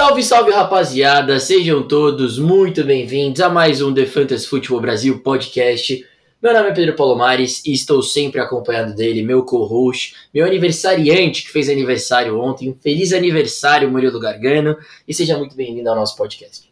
Salve, salve rapaziada, sejam todos muito bem-vindos a mais um The Fantasy Futebol Brasil podcast. Meu nome é Pedro Palomares e estou sempre acompanhado dele, meu co-host, meu aniversariante que fez aniversário ontem. Feliz aniversário, Murilo Gargano, e seja muito bem-vindo ao nosso podcast.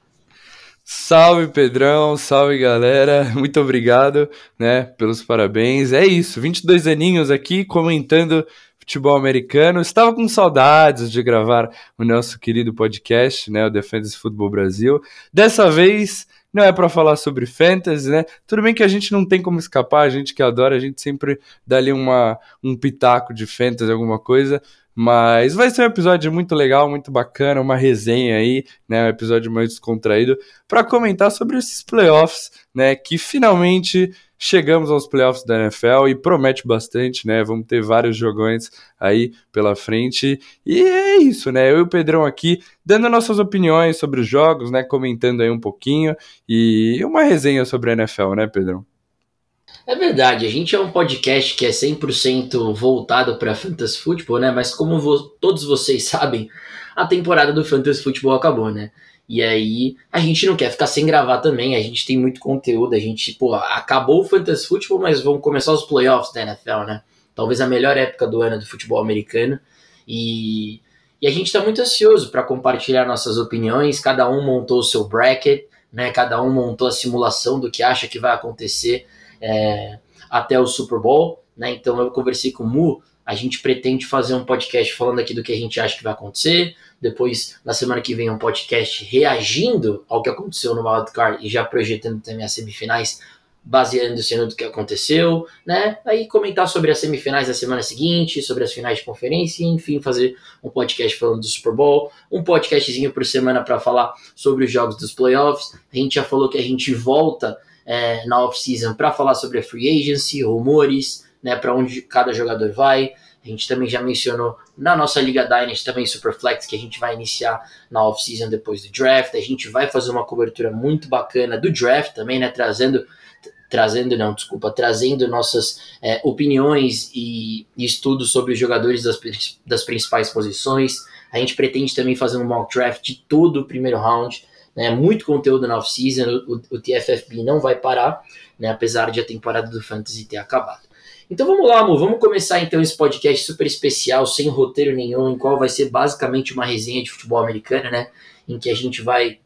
Salve Pedrão, salve galera, muito obrigado, né, pelos parabéns. É isso, 22 aninhos aqui comentando futebol americano. Estava com saudades de gravar o nosso querido podcast, né, o Defense Futebol Brasil. Dessa vez não é para falar sobre fantasy, né? Tudo bem que a gente não tem como escapar, a gente que adora, a gente sempre dá ali uma, um pitaco de fantasy, alguma coisa, mas vai ser um episódio muito legal, muito bacana, uma resenha aí, né? Um episódio mais descontraído para comentar sobre esses playoffs, né? Que finalmente chegamos aos playoffs da NFL e promete bastante, né? Vamos ter vários jogões aí pela frente. E é isso, né? Eu e o Pedrão aqui dando nossas opiniões sobre os jogos, né? Comentando aí um pouquinho e uma resenha sobre a NFL, né, Pedrão? É verdade, a gente é um podcast que é 100% voltado para Fantasy Football, né? Mas como vo todos vocês sabem, a temporada do Fantasy Football acabou, né? E aí a gente não quer ficar sem gravar também, a gente tem muito conteúdo, a gente, pô, acabou o Fantasy Football, mas vão começar os playoffs da NFL, né? Talvez a melhor época do ano do futebol americano. E, e a gente está muito ansioso para compartilhar nossas opiniões, cada um montou o seu bracket, né? Cada um montou a simulação do que acha que vai acontecer é, até o Super Bowl, né? Então eu conversei com o Mu, a gente pretende fazer um podcast falando aqui do que a gente acha que vai acontecer. Depois, na semana que vem, um podcast reagindo ao que aconteceu no Wildcard e já projetando também as semifinais, baseando-se no que aconteceu, né? Aí comentar sobre as semifinais da semana seguinte, sobre as finais de conferência, enfim, fazer um podcast falando do Super Bowl, um podcastzinho por semana para falar sobre os jogos dos playoffs. A gente já falou que a gente volta é, na off-season para falar sobre a free agency, rumores, né, para onde cada jogador vai. A gente também já mencionou na nossa Liga Dynasty também Superflex, que a gente vai iniciar na off-season depois do draft. A gente vai fazer uma cobertura muito bacana do draft também, né, trazendo trazendo, não, desculpa, trazendo nossas é, opiniões e, e, estudos sobre os jogadores das, das principais posições. A gente pretende também fazer um mock draft de todo o primeiro round né, muito conteúdo na off-season, o, o, TFFB não vai parar, né, apesar de a temporada do Fantasy ter acabado. Então vamos lá, amor, vamos começar então esse podcast super especial, sem roteiro nenhum, em qual vai ser basicamente uma resenha de futebol americano, né, em que a gente vai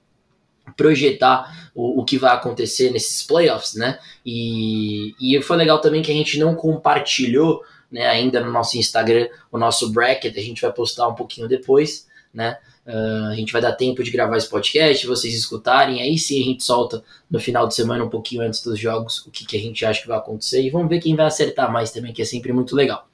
projetar o, o que vai acontecer nesses playoffs, né, e, e foi legal também que a gente não compartilhou, né, ainda no nosso Instagram, o nosso bracket, a gente vai postar um pouquinho depois, né, Uh, a gente vai dar tempo de gravar esse podcast, vocês escutarem, aí sim a gente solta no final de semana, um pouquinho antes dos jogos, o que, que a gente acha que vai acontecer e vamos ver quem vai acertar mais também, que é sempre muito legal.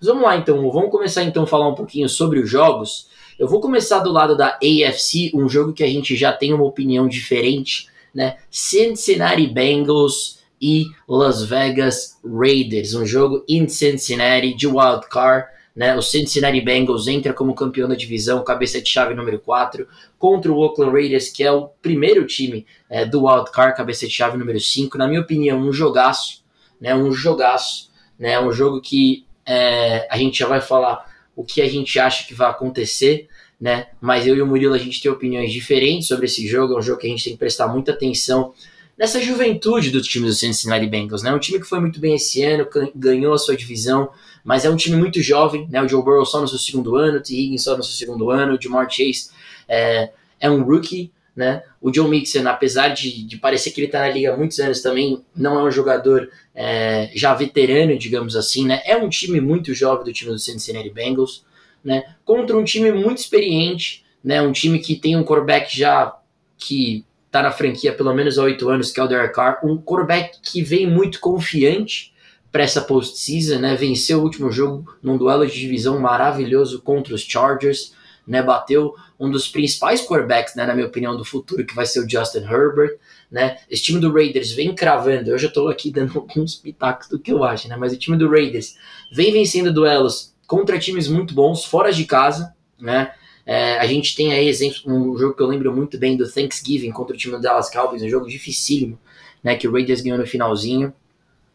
Mas vamos lá então, vamos começar então a falar um pouquinho sobre os jogos. Eu vou começar do lado da AFC, um jogo que a gente já tem uma opinião diferente, né? Cincinnati Bengals e Las Vegas Raiders, um jogo em Cincinnati de wild card né? O Cincinnati Bengals entra como campeão da divisão, cabeça de chave número 4, contra o Oakland Raiders, que é o primeiro time é, do Wildcard, cabeça de chave número 5. Na minha opinião, um jogaço, né? um jogaço, né? um jogo que é, a gente já vai falar o que a gente acha que vai acontecer, né? mas eu e o Murilo a gente tem opiniões diferentes sobre esse jogo, é um jogo que a gente tem que prestar muita atenção nessa juventude do time do Cincinnati Bengals, né? Um time que foi muito bem esse ano, ganhou a sua divisão, mas é um time muito jovem, né? O Joe Burrow só no seu segundo ano, o T. Higgins só no seu segundo ano, o Jamar Chase é, é um rookie, né? O Joe Mixon, apesar de, de parecer que ele está na liga há muitos anos também, não é um jogador é, já veterano, digamos assim, né? É um time muito jovem do time do Cincinnati Bengals, né? Contra um time muito experiente, né? Um time que tem um quarterback já que está na franquia pelo menos há oito anos, que é o Derek Carr, um quarterback que vem muito confiante, para essa postseason, né? Venceu o último jogo num duelo de divisão maravilhoso contra os Chargers, né? Bateu um dos principais quarterbacks, né, na minha opinião, do futuro, que vai ser o Justin Herbert, né? Esse time do Raiders vem cravando, eu já estou aqui dando alguns pitacos do que eu acho, né? Mas o time do Raiders vem vencendo duelos contra times muito bons, fora de casa, né? É, a gente tem aí exemplos, um jogo que eu lembro muito bem do Thanksgiving contra o time do Dallas Cowboys, um jogo dificílimo, né? Que o Raiders ganhou no finalzinho,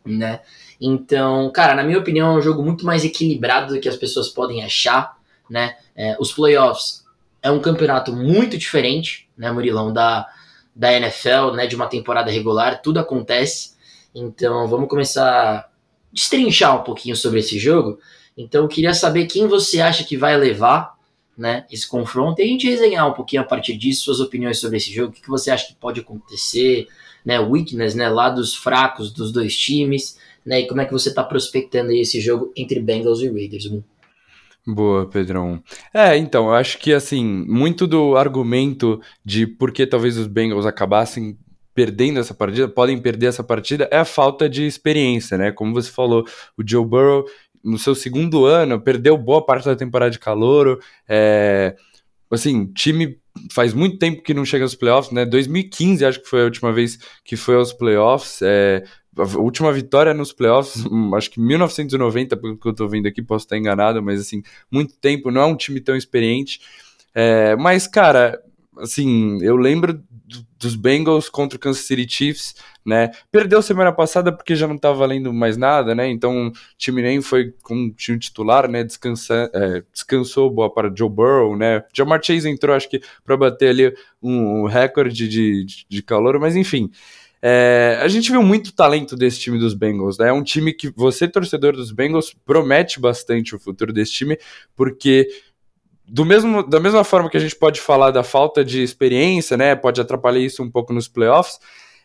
né? Então, cara, na minha opinião, é um jogo muito mais equilibrado do que as pessoas podem achar, né? É, os playoffs é um campeonato muito diferente, né, Murilão, da, da NFL, né, de uma temporada regular, tudo acontece. Então vamos começar a destrinchar um pouquinho sobre esse jogo. Então eu queria saber quem você acha que vai levar né, esse confronto e a gente resenhar um pouquinho a partir disso, suas opiniões sobre esse jogo, o que, que você acha que pode acontecer, né, weakness, né, lados fracos dos dois times, né, e como é que você está prospectando esse jogo entre Bengals e Raiders, Boa, Pedrão. É, então, eu acho que, assim, muito do argumento de por que talvez os Bengals acabassem perdendo essa partida, podem perder essa partida, é a falta de experiência, né? Como você falou, o Joe Burrow, no seu segundo ano, perdeu boa parte da temporada de calouro, é... Assim, time faz muito tempo que não chega aos playoffs, né? 2015 acho que foi a última vez que foi aos playoffs. É, a última vitória nos playoffs, hum, acho que 1990, pelo que eu tô vendo aqui, posso estar enganado, mas assim, muito tempo, não é um time tão experiente. É, mas, cara, assim, eu lembro dos Bengals contra o Kansas City Chiefs, né? Perdeu semana passada porque já não estava valendo mais nada, né? Então o time nem foi com o time titular, né? Descansa, é, descansou boa para Joe Burrow, né? Jamar Chase entrou, acho que para bater ali um, um recorde de, de, de calor, mas enfim. É, a gente viu muito talento desse time dos Bengals, né? É um time que você, torcedor dos Bengals, promete bastante o futuro desse time, porque do mesmo, da mesma forma que a gente pode falar da falta de experiência, né? Pode atrapalhar isso um pouco nos playoffs.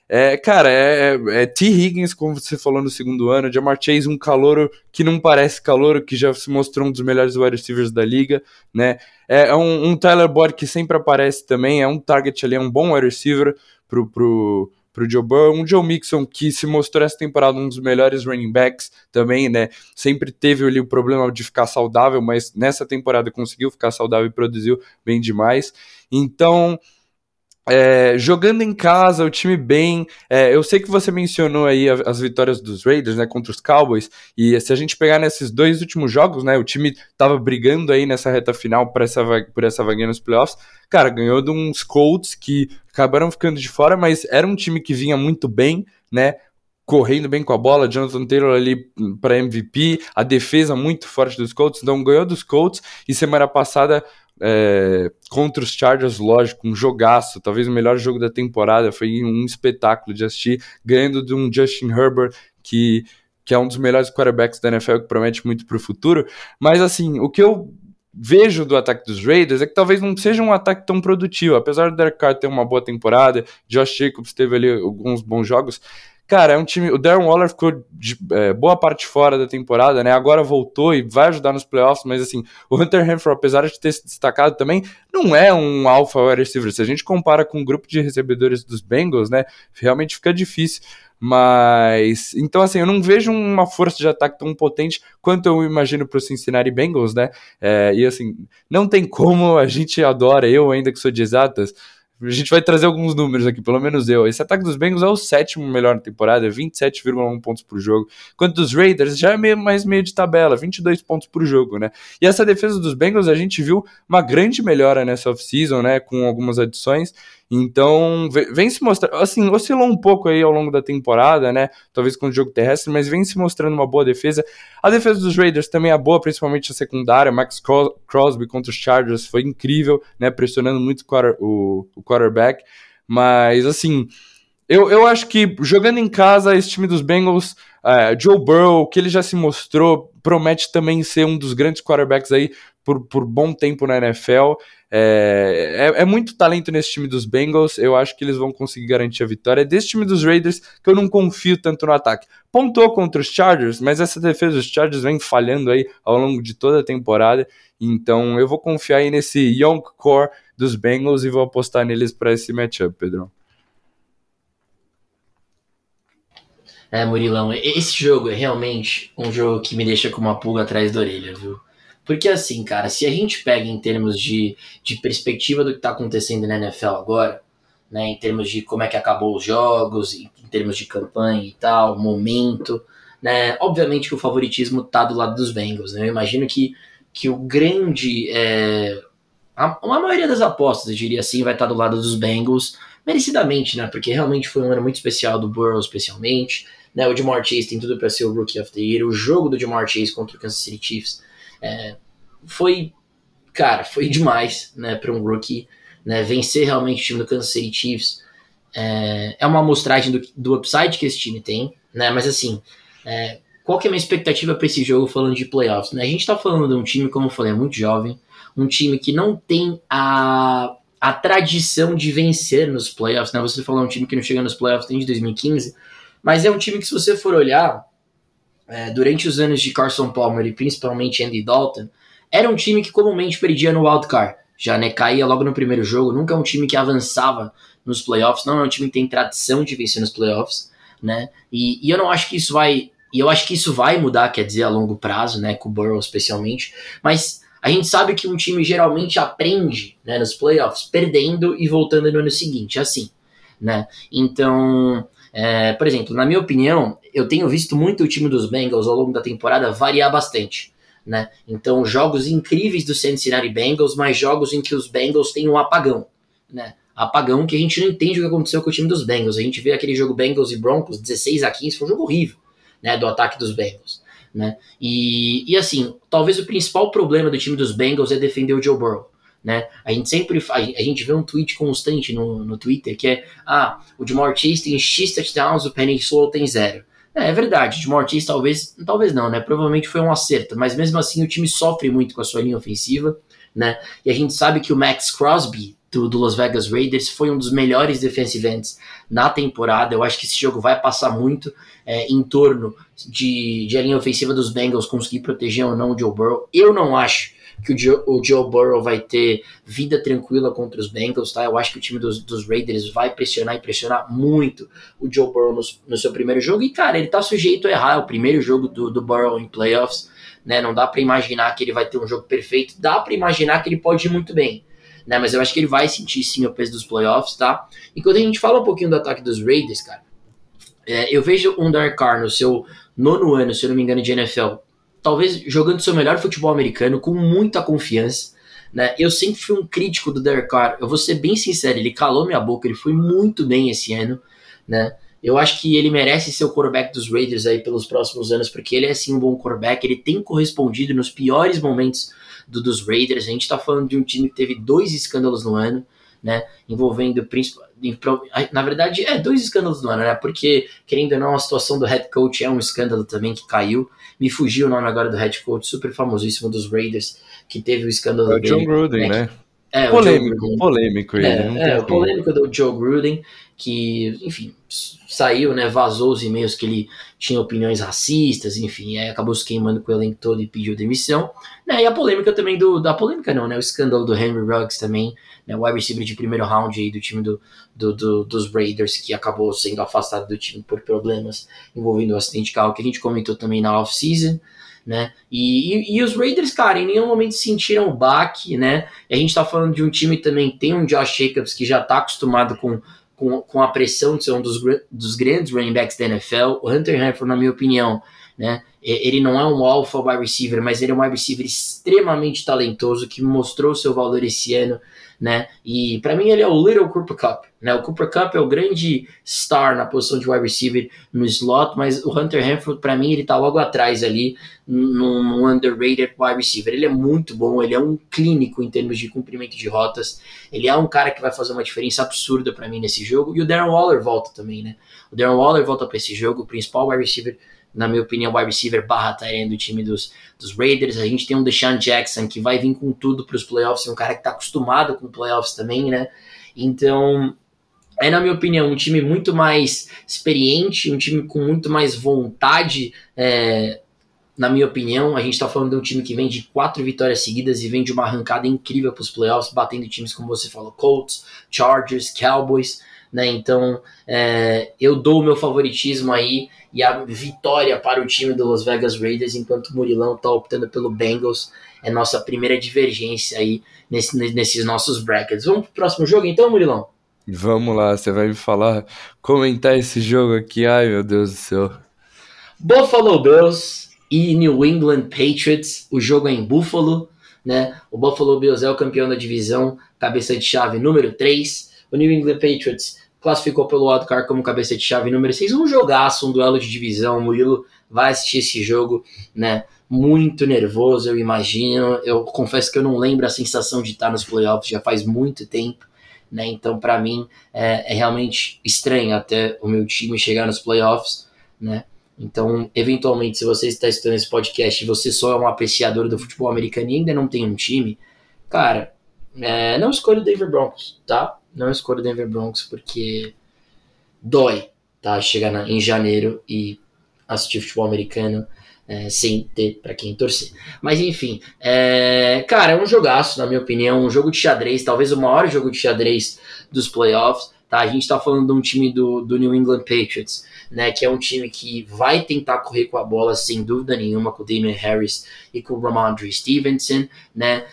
É, cara, é, é, é T. Higgins, como você falou no segundo ano, Jamar Chase, um calouro que não parece calouro, que já se mostrou um dos melhores wide receivers da liga, né? É, é um, um Tyler Boyd que sempre aparece também, é um target ali, é um bom wide receiver pro, pro, pro Joe Burrow, um Joe Mixon que se mostrou essa temporada um dos melhores running backs também, né? Sempre teve ali o problema de ficar saudável, mas nessa temporada conseguiu ficar saudável e produziu bem demais. Então, é, jogando em casa, o time bem. É, eu sei que você mencionou aí as vitórias dos Raiders, né, contra os Cowboys. E se a gente pegar nesses dois últimos jogos, né, o time tava brigando aí nessa reta final por essa, por essa vaguinha nos playoffs. Cara, ganhou de uns Colts que acabaram ficando de fora, mas era um time que vinha muito bem, né? Correndo bem com a bola, Jonathan Taylor ali para MVP, a defesa muito forte dos Colts, então ganhou dos Colts e semana passada é, contra os Chargers, lógico, um jogaço, talvez o melhor jogo da temporada, foi um espetáculo de assistir, ganhando de um Justin Herbert que, que é um dos melhores quarterbacks da NFL, que promete muito para o futuro. Mas assim, o que eu vejo do ataque dos Raiders é que talvez não seja um ataque tão produtivo, apesar do Derek Carr ter uma boa temporada, Josh Jacobs teve ali alguns bons jogos, Cara, é um time. O Darren Waller ficou de é, boa parte fora da temporada, né? Agora voltou e vai ajudar nos playoffs, mas assim, o Hunter Henry, apesar de ter se destacado também, não é um alpha wide receiver. Se a gente compara com o grupo de recebedores dos Bengals, né? Realmente fica difícil. Mas. Então, assim, eu não vejo uma força de ataque tão potente quanto eu imagino para o Cincinnati Bengals, né? É, e assim, não tem como a gente adora, eu ainda que sou de exatas a gente vai trazer alguns números aqui, pelo menos eu. Esse ataque dos Bengals é o sétimo melhor na temporada, 27,1 pontos por jogo. Enquanto dos Raiders já é meio, mais meio de tabela, 22 pontos por jogo, né? E essa defesa dos Bengals a gente viu uma grande melhora nessa off-season, né? Com algumas adições. Então, vem se mostrando, assim, oscilou um pouco aí ao longo da temporada, né? Talvez com o jogo terrestre, mas vem se mostrando uma boa defesa. A defesa dos Raiders também é boa, principalmente a secundária. Max Crosby contra os Chargers foi incrível, né? Pressionando muito o, quarterback. Mas, assim, eu, eu acho que jogando em casa, esse time dos Bengals, uh, Joe Burrow, que ele já se mostrou, promete também ser um dos grandes quarterbacks aí por, por bom tempo na NFL. É, é, é, muito talento nesse time dos Bengals. Eu acho que eles vão conseguir garantir a vitória. É desse time dos Raiders que eu não confio tanto no ataque. Pontou contra os Chargers, mas essa defesa dos Chargers vem falhando aí ao longo de toda a temporada. Então eu vou confiar aí nesse young core dos Bengals e vou apostar neles para esse matchup, Pedro. É, Murilão, esse jogo é realmente um jogo que me deixa com uma pulga atrás da orelha, viu? Porque assim, cara, se a gente pega em termos de, de perspectiva do que está acontecendo na NFL agora, né, em termos de como é que acabou os jogos, em, em termos de campanha e tal, momento, né, obviamente que o favoritismo tá do lado dos Bengals, né, eu imagino que, que o grande, é, a, a maioria das apostas, eu diria assim, vai estar tá do lado dos Bengals, merecidamente, né, porque realmente foi um ano muito especial do Burrow, especialmente, né, o Jamar Chase tem tudo para ser o Rookie of the Year, o jogo do Jamar Chase contra o Kansas City Chiefs é, foi cara, foi demais, né, para um rookie, né, vencer realmente o time do Kansas City Chiefs é, é uma amostragem do, do upside que esse time tem, né, mas assim, é, qual que é a minha expectativa para esse jogo falando de playoffs, né, a gente tá falando de um time, como eu falei, é muito jovem, um time que não tem a, a tradição de vencer nos playoffs, né, você falou um time que não chega nos playoffs desde 2015, mas é um time que se você for olhar, é, durante os anos de Carson Palmer e principalmente Andy Dalton, era um time que comumente perdia no wildcard. Já né, caía logo no primeiro jogo, nunca é um time que avançava nos playoffs, não é um time que tem tradição de vencer nos playoffs, né? E, e eu não acho que isso vai. E eu acho que isso vai mudar, quer dizer, a longo prazo, né? Com o Burrow especialmente. Mas a gente sabe que um time geralmente aprende né, nos playoffs, perdendo e voltando no ano seguinte, assim, né? Então, é, por exemplo, na minha opinião, eu tenho visto muito o time dos Bengals ao longo da temporada variar bastante. Né? Então, jogos incríveis do Cincinnati Bengals, mas jogos em que os Bengals têm um apagão. Né? Apagão que a gente não entende o que aconteceu com o time dos Bengals. A gente vê aquele jogo Bengals e Broncos 16 a 15, foi um jogo horrível né, do ataque dos Bengals. Né? E, e assim, talvez o principal problema do time dos Bengals é defender o Joe Burrow. Né? A gente sempre faz, a gente vê um tweet constante no, no Twitter que é ah, o Jamar Chase tem X touchdowns, o Penny Sewell tem zero. É, é verdade, de Mortis talvez, talvez não, né? Provavelmente foi um acerto, mas mesmo assim o time sofre muito com a sua linha ofensiva, né? E a gente sabe que o Max Crosby do, do Las Vegas Raiders foi um dos melhores defensive ends na temporada. Eu acho que esse jogo vai passar muito é, em torno de, de a linha ofensiva dos Bengals conseguir proteger ou não o Joe Burrow. Eu não acho que o Joe, o Joe Burrow vai ter vida tranquila contra os Bengals, tá? Eu acho que o time dos, dos Raiders vai pressionar e pressionar muito o Joe Burrow no, no, seu primeiro jogo. E, cara, ele tá sujeito a errar. É o primeiro jogo do, do Burrow em playoffs, né? Não dá para imaginar que ele vai ter um jogo perfeito. Dá para imaginar que ele pode ir muito bem. Né, mas eu acho que ele vai sentir sim o peso dos playoffs, tá? E quando a gente fala um pouquinho do ataque dos Raiders, cara, é, eu vejo um Dark Carr no seu nono ano, se eu não me engano, de NFL, talvez jogando seu melhor futebol americano com muita confiança. Né? Eu sempre fui um crítico do Derek Carr. Eu vou ser bem sincero, ele calou minha boca, ele foi muito bem esse ano, né? Eu acho que ele merece ser o quarterback dos Raiders aí pelos próximos anos, porque ele é sim um bom quarterback, ele tem correspondido nos piores momentos do, dos Raiders. A gente tá falando de um time que teve dois escândalos no ano, né? Envolvendo na verdade, é dois escândalos no ano, né? Porque, querendo ou não, a situação do head coach é um escândalo também que caiu. Me fugiu o nome agora do head coach super famosíssimo dos Raiders, que teve o escândalo é o. John Gruden, né? né? É, polêmico, polêmico ele. É, é o polêmico do Joe Gruden, que, enfim, saiu, né, vazou os e-mails que ele tinha opiniões racistas, enfim, aí acabou se queimando com o elenco todo e pediu demissão. Né, e a polêmica também do, da polêmica não, né, o escândalo do Henry Ruggs também, né, o wide receiver de primeiro round aí do time do, do, do, dos Raiders, que acabou sendo afastado do time por problemas envolvendo o acidente de carro, que a gente comentou também na off-season, né? E, e, e, os Raiders, cara, em nenhum momento sentiram o baque, né? E a gente tá falando de um time também, tem um Josh Jacobs que já tá acostumado com, com, com a pressão de ser um dos, dos grandes running backs da NFL. O Hunter Henry, na minha opinião, né? Ele não é um alpha wide receiver, mas ele é um wide receiver extremamente talentoso que mostrou seu valor esse ano né? E para mim ele é o Little Cooper Cup, né? O Cooper Cup é o grande star na posição de wide receiver no slot, mas o Hunter Henry para mim ele tá logo atrás ali num underrated wide receiver. Ele é muito bom, ele é um clínico em termos de cumprimento de rotas. Ele é um cara que vai fazer uma diferença absurda para mim nesse jogo. E o Darren Waller volta também, né? O Darren Waller volta para esse jogo, o principal wide receiver na minha opinião, wide receiver barra Tyrant do time dos, dos Raiders. A gente tem um Deshaun Jackson que vai vir com tudo para os playoffs, um cara que está acostumado com playoffs também, né? Então, é, na minha opinião, um time muito mais experiente, um time com muito mais vontade. É, na minha opinião, a gente está falando de um time que vem de quatro vitórias seguidas e vem de uma arrancada incrível para os playoffs, batendo times como você falou, Colts, Chargers, Cowboys. Né? Então, é, eu dou o meu favoritismo aí e a vitória para o time do Las Vegas Raiders, enquanto o Murilão está optando pelo Bengals. É nossa primeira divergência aí nesse, nesses nossos brackets. Vamos para o próximo jogo então, Murilão? Vamos lá, você vai me falar, comentar esse jogo aqui. Ai, meu Deus do céu. Buffalo Bills e New England Patriots. O jogo é em Buffalo, né? O Buffalo Bills é o campeão da divisão, cabeça de chave número 3. O New England Patriots classificou pelo wildcard como cabeça de chave número 6. Um jogaço, um duelo de divisão. O Murilo vai assistir esse jogo, né? Muito nervoso, eu imagino. Eu confesso que eu não lembro a sensação de estar nos playoffs já faz muito tempo, né? Então, para mim, é, é realmente estranho até o meu time chegar nos playoffs, né? Então, eventualmente, se você está estudando esse podcast e você só é um apreciador do futebol americano e ainda não tem um time, cara, é, não escolha o Denver Broncos, tá? Não escolha o Denver Broncos porque dói, tá? Chegar na, em janeiro e assistir futebol americano é, sem ter para quem torcer. Mas enfim, é, cara, é um jogaço, na minha opinião, um jogo de xadrez, talvez o maior jogo de xadrez dos playoffs. Tá? A gente está falando de um time do, do New England Patriots, né, que é um time que vai tentar correr com a bola sem dúvida nenhuma com o Damian Harris e com o Ramondre Stevenson, né,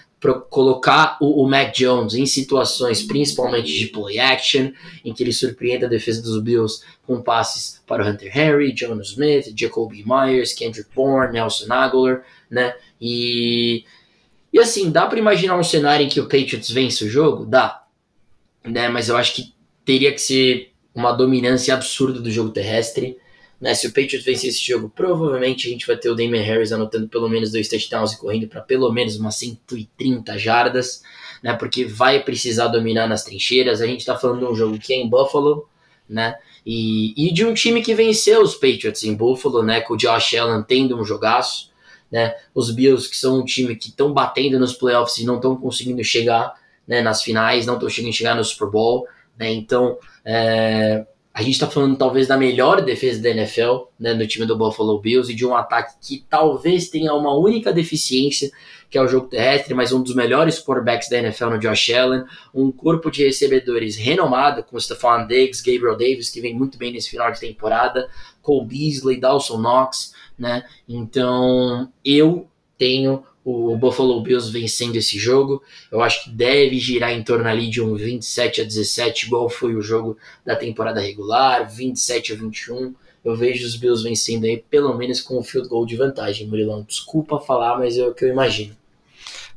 colocar o, o, Mac Jones em situações principalmente de play action, em que ele surpreenda a defesa dos Bills com passes para o Hunter Henry, Jonas Smith, Jacoby Myers, Kendrick Bourne, Nelson Aguilar, né? E, e assim, dá para imaginar um cenário em que o Patriots vence o jogo? Dá. Né? Mas eu acho que teria que ser uma dominância absurda do jogo terrestre. Né? Se o Patriots vencer esse jogo, provavelmente a gente vai ter o Damon Harris anotando pelo menos dois touchdowns e correndo para pelo menos umas 130 jardas, né? porque vai precisar dominar nas trincheiras. A gente está falando de um jogo que é em Buffalo, né? E, e de um time que venceu os Patriots em Buffalo, né? Com o Josh Allen tendo um jogaço, né? Os Bills, que são um time que estão batendo nos playoffs e não estão conseguindo chegar né, nas finais, não estão conseguindo chegar no Super Bowl. Né? Então, é, a gente está falando talvez da melhor defesa da NFL né, no time do Buffalo Bills e de um ataque que talvez tenha uma única deficiência, que é o jogo terrestre, mas um dos melhores quarterbacks da NFL no Josh Allen, um corpo de recebedores renomado com Stephon Diggs, Gabriel Davis, que vem muito bem nesse final de temporada, Cole Beasley, Dawson Knox, né? Então, eu tenho o Buffalo Bills vencendo esse jogo. Eu acho que deve girar em torno ali de um 27 a 17, igual foi o jogo da temporada regular, 27 a 21. Eu vejo os Bills vencendo aí, pelo menos com o field goal de vantagem, Murilão. Desculpa falar, mas é o que eu imagino.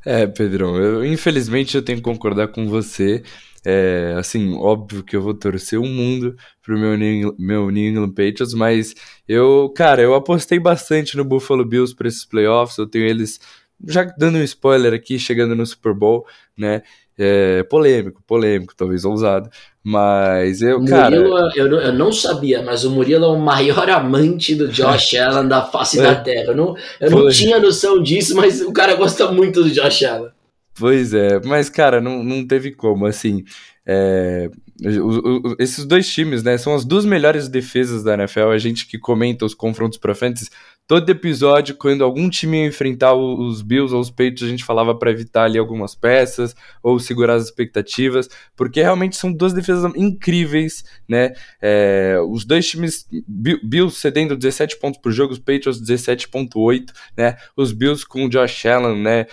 É, Pedrão, eu, infelizmente eu tenho que concordar com você. É, assim, óbvio que eu vou torcer o mundo pro meu New, meu New England Patriots, mas eu, cara, eu apostei bastante no Buffalo Bills para esses playoffs. Eu tenho eles já dando um spoiler aqui, chegando no Super Bowl, né? É, polêmico, polêmico, talvez ousado. Mas eu, Murilo, cara. Eu, eu não sabia, mas o Murilo é o maior amante do Josh Allen da face da terra. Eu não, eu não tinha noção disso, mas o cara gosta muito do Josh Allen. Pois é, mas, cara, não, não teve como, assim. É, o, o, esses dois times, né, são as duas melhores defesas da NFL. A gente que comenta os confrontos para frente todo episódio, quando algum time ia enfrentar os Bills ou os Patriots, a gente falava para evitar ali algumas peças ou segurar as expectativas, porque realmente são duas defesas incríveis, né? É, os dois times, Bills cedendo 17 pontos por jogo, os Patriots 17.8, né? Os Bills com o Josh Allen, né?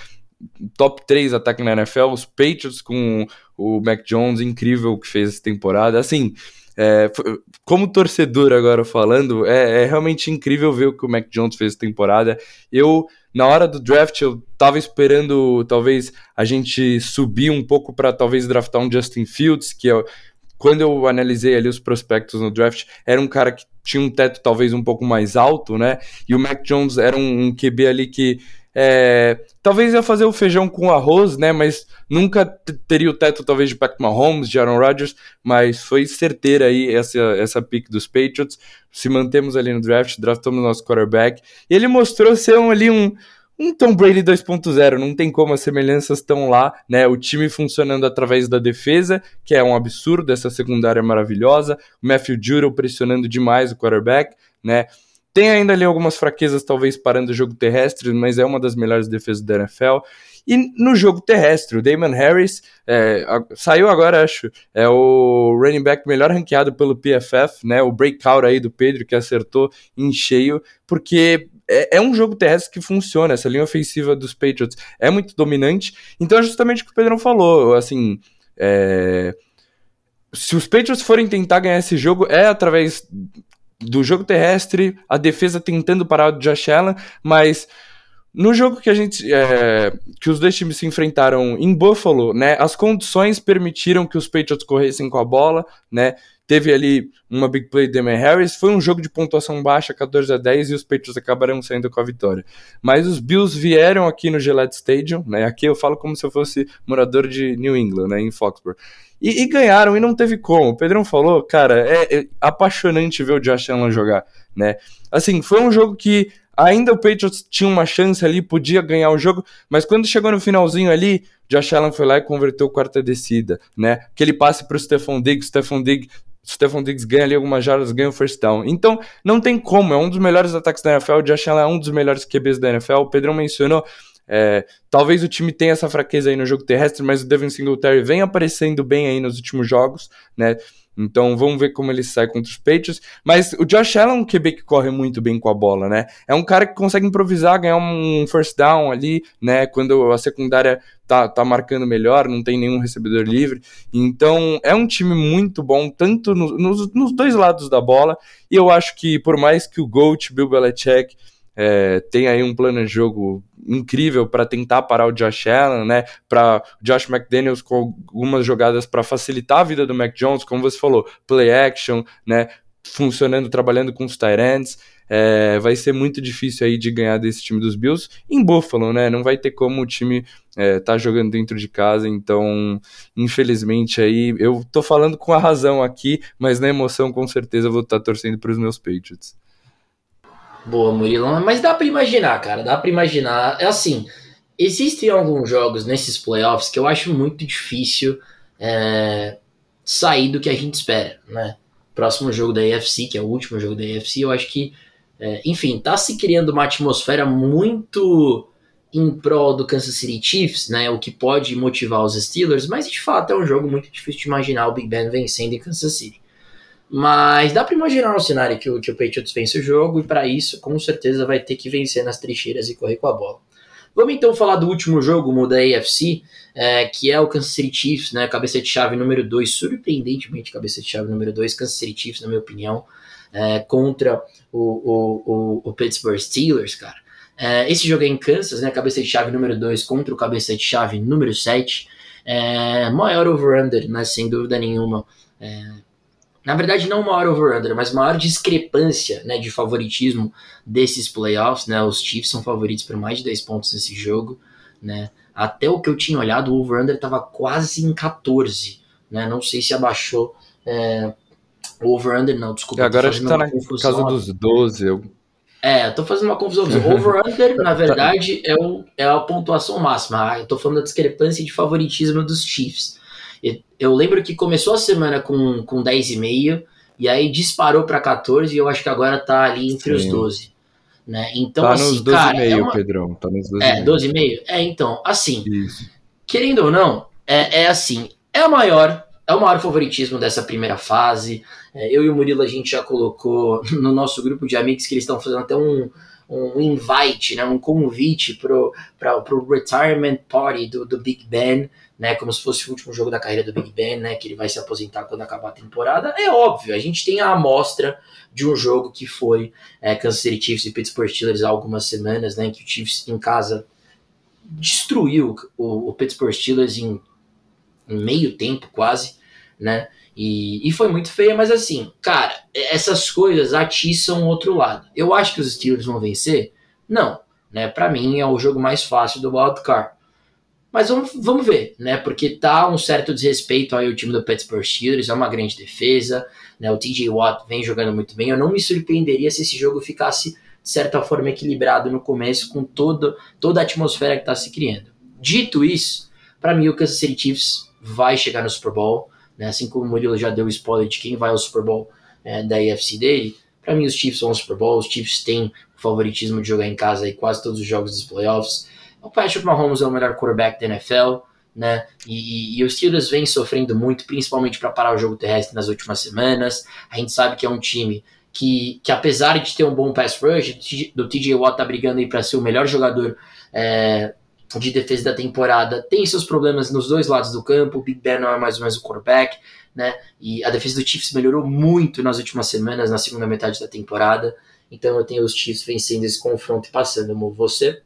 top 3 ataque na NFL, os Patriots com o Mac Jones, incrível que fez essa temporada. Assim, é, como torcedor agora falando, é, é, realmente incrível ver o que o Mac Jones fez temporada. Eu, na hora do draft, eu tava esperando talvez a gente subir um pouco para talvez draftar um Justin Fields, que é quando eu analisei ali os prospectos no draft, era um cara que tinha um teto talvez um pouco mais alto, né? E o Mac Jones era um, um QB ali que é, talvez ia fazer o feijão com arroz, né? Mas nunca teria o teto, talvez, de Patrick Mahomes, de Aaron Rodgers, mas foi certeira aí essa, essa pick dos Patriots. Se mantemos ali no draft, draftamos nosso quarterback. E ele mostrou ser um, ali um, um Tom Brady 2.0, não tem como, as semelhanças estão lá, né? O time funcionando através da defesa, que é um absurdo, essa secundária maravilhosa. O Matthew Juro pressionando demais o quarterback, né? Tem ainda ali algumas fraquezas, talvez parando o jogo terrestre, mas é uma das melhores defesas da NFL. E no jogo terrestre, o Damon Harris é, saiu agora, acho, é o running back melhor ranqueado pelo PFF, né? O breakout aí do Pedro que acertou em cheio, porque é, é, um jogo terrestre que funciona. Essa linha ofensiva dos Patriots é muito dominante. Então é justamente o que o Pedrão falou. Assim, é, se os Patriots forem tentar ganhar esse jogo, é através do jogo terrestre, a defesa tentando parar o Josh Allen, mas no jogo que a gente é, que os dois times se enfrentaram em Buffalo, né, as condições permitiram que os Patriots corressem com a bola, né? Teve ali uma big play de Damian Harris. Foi um jogo de pontuação baixa, 14 a 10, e os Patriots acabaram saindo com a vitória. Mas os Bills vieram aqui no Gillette Stadium, né? Aqui eu falo como se eu fosse morador de New England, né? Em Foxborough. E, e, ganharam e não teve como. O Pedrão falou, cara, é, é, apaixonante ver o Josh Allen jogar, né? Assim, foi um jogo que ainda o Patriots tinha uma chance ali, podia ganhar o jogo, mas quando chegou no finalzinho ali, Josh Allen foi lá e converteu quarta descida, né? Aquele passe para o Stephon Diggs, Stephon Diggs Stephon Diggs ganha ali algumas jardas, ganha o first down. Então, não tem como, é um dos melhores ataques da NFL, o Josh Allen é um dos melhores QBs da NFL, o Pedrão mencionou, é, talvez o time tenha essa fraqueza aí no jogo terrestre, mas o Devin Singletary vem aparecendo bem aí nos últimos jogos, né? Então vamos ver como ele sai contra os Patriots. Mas o Josh Allen é um QB que corre muito bem com a bola, né? É um cara que consegue improvisar, ganhar um first down ali, né? Quando a secundária tá, tá marcando melhor, não tem nenhum recebedor livre. Então é um time muito bom, tanto no, nos, nos dois lados da bola. E eu acho que por mais que o Gold, Bill Belichick é, tem aí um plano de jogo incrível para tentar parar o Josh Allen, né? Para Josh McDaniels com algumas jogadas para facilitar a vida do Mac Jones, como você falou, play action, né? Funcionando, trabalhando com os ends. É, vai ser muito difícil aí de ganhar desse time dos Bills em Buffalo, né? Não vai ter como o time é, tá jogando dentro de casa, então infelizmente aí eu tô falando com a razão aqui, mas na emoção com certeza vou estar tá torcendo para os meus Patriots. Boa, Murilo. Mas dá para imaginar, cara. Dá para imaginar. É assim, existem alguns jogos nesses playoffs que eu acho muito difícil é, sair do que a gente espera, né? Próximo jogo da AFC, que é o último jogo da AFC, eu acho que, é, enfim, tá se criando uma atmosfera muito em prol do Kansas City Chiefs, né? O que pode motivar os Steelers, mas de fato é um jogo muito difícil de imaginar o Big Ben vencendo em Kansas City. Mas dá para imaginar um cenário que o, que o Patriots vence o jogo e para isso, com certeza, vai ter que vencer nas trincheiras e correr com a bola. Vamos então falar do último jogo da AFC, é, que é o Kansas City Chiefs, né, cabeça de chave número 2, surpreendentemente cabeça de chave número 2, Kansas City Chiefs, na minha opinião, é, contra o, o, o, o, Pittsburgh Steelers, cara. É, esse jogo é em Kansas, né, cabeça de chave número 2 contra o cabeça de chave número 7, é, maior over-under, né, sem dúvida nenhuma, é, na verdade não maior over-under, mas maior discrepância né, de favoritismo desses playoffs, né, os Chiefs são favoritos por mais de 10 pontos nesse jogo, né, até o que eu tinha olhado, o over-under estava quase em 14, né, não sei se abaixou é, o over-under, não, desculpa. Agora a gente tá na confusão. casa dos 12, eu... É, eu tô fazendo uma confusão. O over-under, na verdade, é, o, é a pontuação máxima. Ah, eu tô falando da discrepância de favoritismo dos Chiefs. Eu lembro que começou a semana com, com 10,5 e aí disparou para 14 e eu acho que agora tá ali entre Sim. os 12. Né? Então, tá assim, nos 12 cara, meio, é uma... Pedrão. Tá nos 12 É, 12,5? É, então, assim, Isso. querendo ou não, é, é assim, é a maior, é o maior favoritismo dessa primeira fase. É, eu e o Murilo, a gente já colocou no nosso grupo de amigos que eles estão fazendo até um, um invite, né, um convite pro, pra, pro retirement party do, do Big Ben, né, como se fosse o último jogo da carreira do Big Ben, né, que ele vai se aposentar quando acabar a temporada. É óbvio, a gente tem a amostra de um jogo que foi é, Kansas City Chiefs e Pittsburgh Steelers há algumas semanas, né, que o Chiefs em casa destruiu o, o Pittsburgh Steelers em, em meio tempo quase, né, e, e foi muito feia, mas assim, cara, essas coisas atiçam o outro lado. Eu acho que os Steelers vão vencer? Não, né, para mim é o jogo mais fácil do wild card. Mas vamos, vamos ver, né? Porque tá um certo desrespeito aí o time do Pittsburgh Steelers, é uma grande defesa, né? O TJ Watt vem jogando muito bem. Eu não me surpreenderia se esse jogo ficasse de certa forma equilibrado no começo com todo, toda a atmosfera que está se criando. Dito isso, para mim o Kansas City Chiefs vai chegar no Super Bowl, né? Assim como o Murilo já deu spoiler de quem vai ao Super Bowl é, da AFC dele, para mim os Chiefs vão ao Super Bowl, os Chiefs têm o favoritismo de jogar em casa aí quase todos os jogos dos playoffs. O Patrick Mahomes é o melhor quarterback da NFL, né? E, e, os Steelers vêm sofrendo muito, principalmente para parar o jogo terrestre nas últimas semanas. A gente sabe que é um time que, que apesar de ter um bom pass rush, do TJ Watt tá brigando aí para ser o melhor jogador é, de defesa da temporada, tem seus problemas nos dois lados do campo. O Big Ben não é mais ou menos o quarterback, né? E a defesa do Chiefs melhorou muito nas últimas semanas, na segunda metade da temporada. Então eu tenho os Chiefs vencendo esse confronto e passando. Mo, você?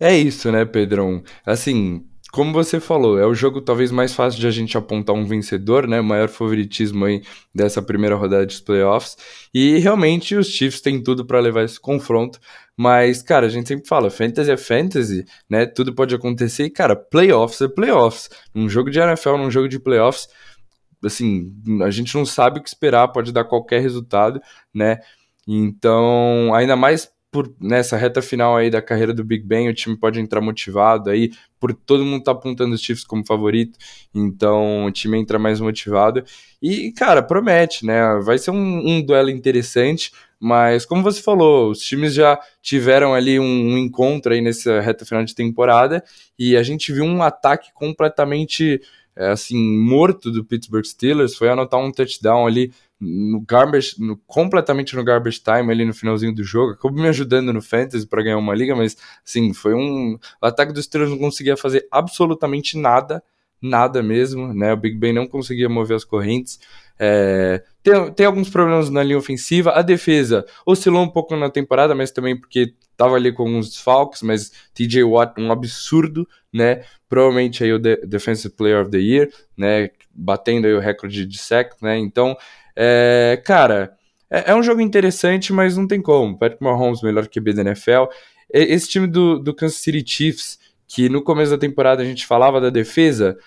É isso, né, Pedrão? Assim, como você falou, é o jogo talvez mais fácil de a gente apontar um vencedor, né? O maior favoritismo aí dessa primeira rodada de playoffs. E realmente os Chiefs têm tudo para levar esse confronto. Mas, cara, a gente sempre fala, fantasy é fantasy, né? Tudo pode acontecer. E, cara, playoffs é playoffs. Um jogo de NFL, num jogo de playoffs, assim, a gente não sabe o que esperar, pode dar qualquer resultado, né? Então, ainda mais por nessa reta final aí da carreira do Big Ben, o time pode entrar motivado aí, por todo mundo tá apontando os Chiefs como favorito, então o time entra mais motivado e, cara, promete, né? Vai ser um, um duelo interessante, mas como você falou, os times já tiveram ali um, um, encontro aí nessa reta final de temporada e a gente viu um ataque completamente é, assim morto do Pittsburgh Steelers, foi anotar um touchdown ali no garbage, no, completamente no garbage time ali no finalzinho do jogo, acabou me ajudando no fantasy para ganhar uma liga, mas assim, foi um o ataque dos Steelers não conseguia fazer absolutamente nada, nada mesmo, né? O Big Ben não conseguia mover as correntes. É, tem, tem alguns problemas na linha ofensiva, a defesa oscilou um pouco na temporada, mas também porque tava ali com alguns desfalques, mas TJ Watt um absurdo, né? Provavelmente aí o de Defensive Player of the Year, né? Batendo aí o recorde de sec, né? Então, é, cara, é, é, um jogo interessante, mas não tem como. Patrick Mahomes, melhor QB da NFL. Esse time do, do Kansas City Chiefs, que no começo da temporada a gente falava da defesa,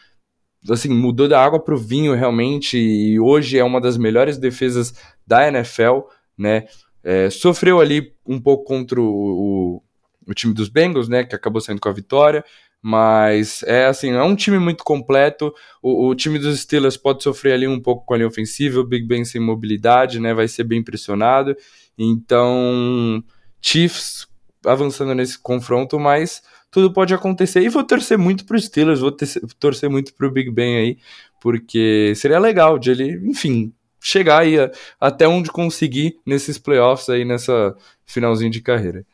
assim, mudou da água para o vinho realmente, e hoje é uma das melhores defesas da NFL, né? É, sofreu ali um pouco contra o, o, o, time dos Bengals, né? Que acabou saindo com a vitória. Mas é assim, é um time muito completo. O, o, time dos Steelers pode sofrer ali um pouco com a linha ofensiva, o Big Ben sem mobilidade, né? Vai ser bem pressionado. Então, Chiefs avançando nesse confronto, mas tudo pode acontecer. E vou torcer muito para os Steelers, vou torcer muito para o Big Ben aí, porque seria legal de ele, enfim, chegar aí a, até onde conseguir nesses playoffs aí, nessa finalzinho de carreira.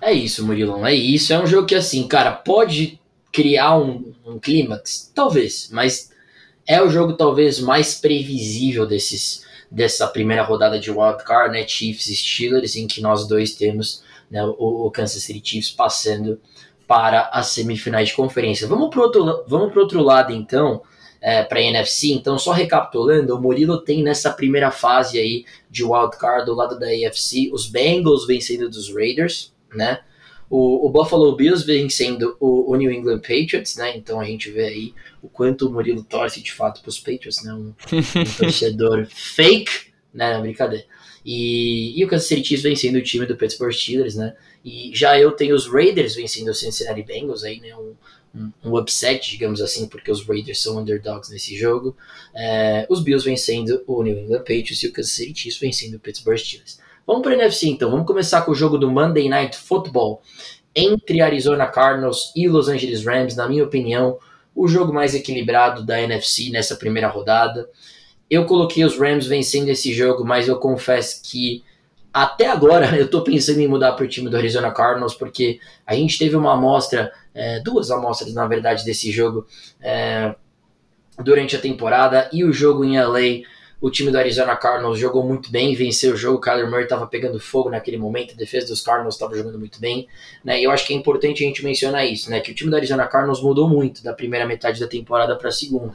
É isso, Murilão, é isso. É um jogo que, assim, cara, pode criar um, um clímax? Talvez, mas é o jogo talvez mais previsível desses dessa primeira rodada de wildcard, né, Chiefs e Steelers, em que nós dois temos né, o, o Kansas City Chiefs passando para as semifinais de conferência. Vamos para outro, vamos outro lado então, é, para a NFC. Então, só recapitulando, o Murilo tem nessa primeira fase aí de wildcard do lado da AFC os Bengals vencendo dos Raiders, né? O, o Buffalo Bills vencendo o, o, New England Patriots, né? Então a gente vê aí o quanto o Murilo torce de fato para os Patriots, né? Um, um torcedor fake, né? Brincadeira. E, e o Kansas City Chiefs vencendo o time do Pittsburgh Steelers, né? E já eu tenho os Raiders vencendo o Cincinnati Bengals aí, né? Um, um, um upset, digamos assim, porque os Raiders são underdogs nesse jogo. É, os Bills vencendo o New England Patriots e o Kansas City Chiefs vencendo o Pittsburgh Steelers. Vamos para a NFC então. Vamos começar com o jogo do Monday Night Football entre Arizona Cardinals e Los Angeles Rams. Na minha opinião, o jogo mais equilibrado da NFC nessa primeira rodada. Eu coloquei os Rams vencendo esse jogo, mas eu confesso que até agora eu estou pensando em mudar para o time do Arizona Cardinals, porque a gente teve uma amostra, é, duas amostras na verdade desse jogo é, durante a temporada e o jogo em LA o time do Arizona Cardinals jogou muito bem, venceu o jogo. O Kyler Murray estava pegando fogo naquele momento, a defesa dos Cardinals estava jogando muito bem. Né? E eu acho que é importante a gente mencionar isso, né? que o time do Arizona Cardinals mudou muito da primeira metade da temporada para a segunda.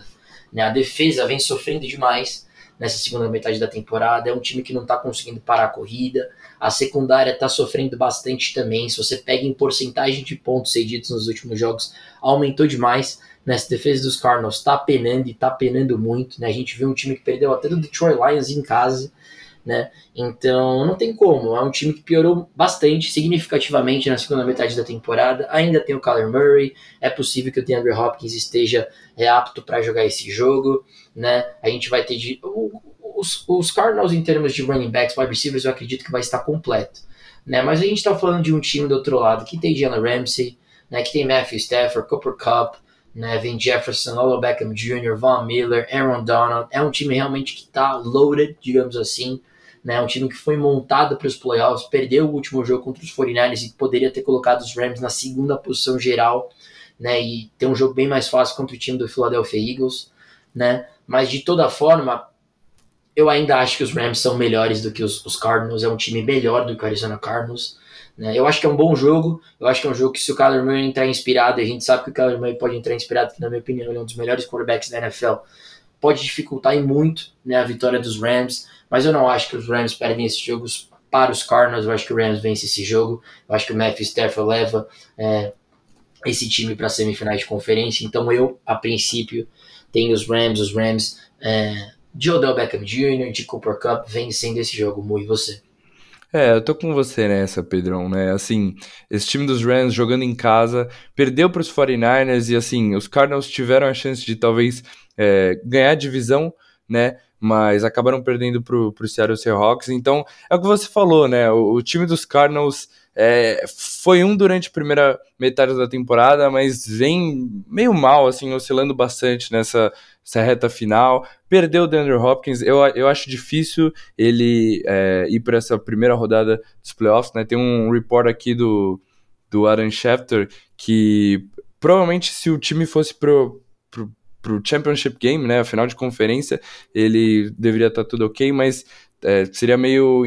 Né? A defesa vem sofrendo demais nessa segunda metade da temporada. É um time que não está conseguindo parar a corrida. A secundária está sofrendo bastante também. Se você pega em porcentagem de pontos cedidos nos últimos jogos, aumentou demais. Nessa defesa dos Cardinals está penando e está penando muito. Né? A gente viu um time que perdeu até do Detroit Lions em casa. Né? Então não tem como. É um time que piorou bastante, significativamente na segunda metade da temporada. Ainda tem o Kyler Murray. É possível que o DeAndre Hopkins esteja é, apto para jogar esse jogo. Né? A gente vai ter de, os, os Cardinals em termos de running backs, wide receivers, eu acredito que vai estar completo. Né? Mas a gente está falando de um time do outro lado que tem Jalen Ramsey, né? que tem Matthew Stafford, Cooper Cup, né? Vem Jefferson, Olo Beckham Jr., Von Miller, Aaron Donald. É um time realmente que está loaded, digamos assim. Né? Um time que foi montado para os playoffs, perdeu o último jogo contra os 49ers e poderia ter colocado os Rams na segunda posição geral. Né? E ter um jogo bem mais fácil contra o time do Philadelphia Eagles. Né? Mas de toda forma, eu ainda acho que os Rams são melhores do que os, os Cardinals. É um time melhor do que o Arizona Cardinals. Né? Eu acho que é um bom jogo, eu acho que é um jogo que se o Kyler Murray entrar inspirado, e a gente sabe que o Kyler Murray pode entrar inspirado, que na minha opinião ele é um dos melhores quarterbacks da NFL, pode dificultar muito né, a vitória dos Rams, mas eu não acho que os Rams perdem esses jogos para os Cardinals, eu acho que o Rams vence esse jogo, eu acho que o Matthew Stafford leva é, esse time para semifinais de conferência, então eu, a princípio, tenho os Rams, os Rams é, de Odell Beckham Jr., de Cooper Cup, vencendo esse jogo, Mu, e você? É, eu tô com você nessa, Pedrão, né? Assim, esse time dos Rams jogando em casa, perdeu para os 49ers e, assim, os Cardinals tiveram a chance de talvez é, ganhar a divisão, né? Mas acabaram perdendo pro, pro Seattle Seahawks. Então, é o que você falou, né? O, o time dos Cardinals é, foi um durante a primeira metade da temporada, mas vem meio mal, assim, oscilando bastante nessa essa reta final. Perdeu o DeAndre Hopkins. Eu, eu acho difícil ele é, ir para essa primeira rodada dos playoffs. Né? Tem um report aqui do, do Aaron Schefter que provavelmente se o time fosse pro, pro, pro Championship Game, né, a final de conferência, ele deveria estar tá tudo ok, mas é, seria meio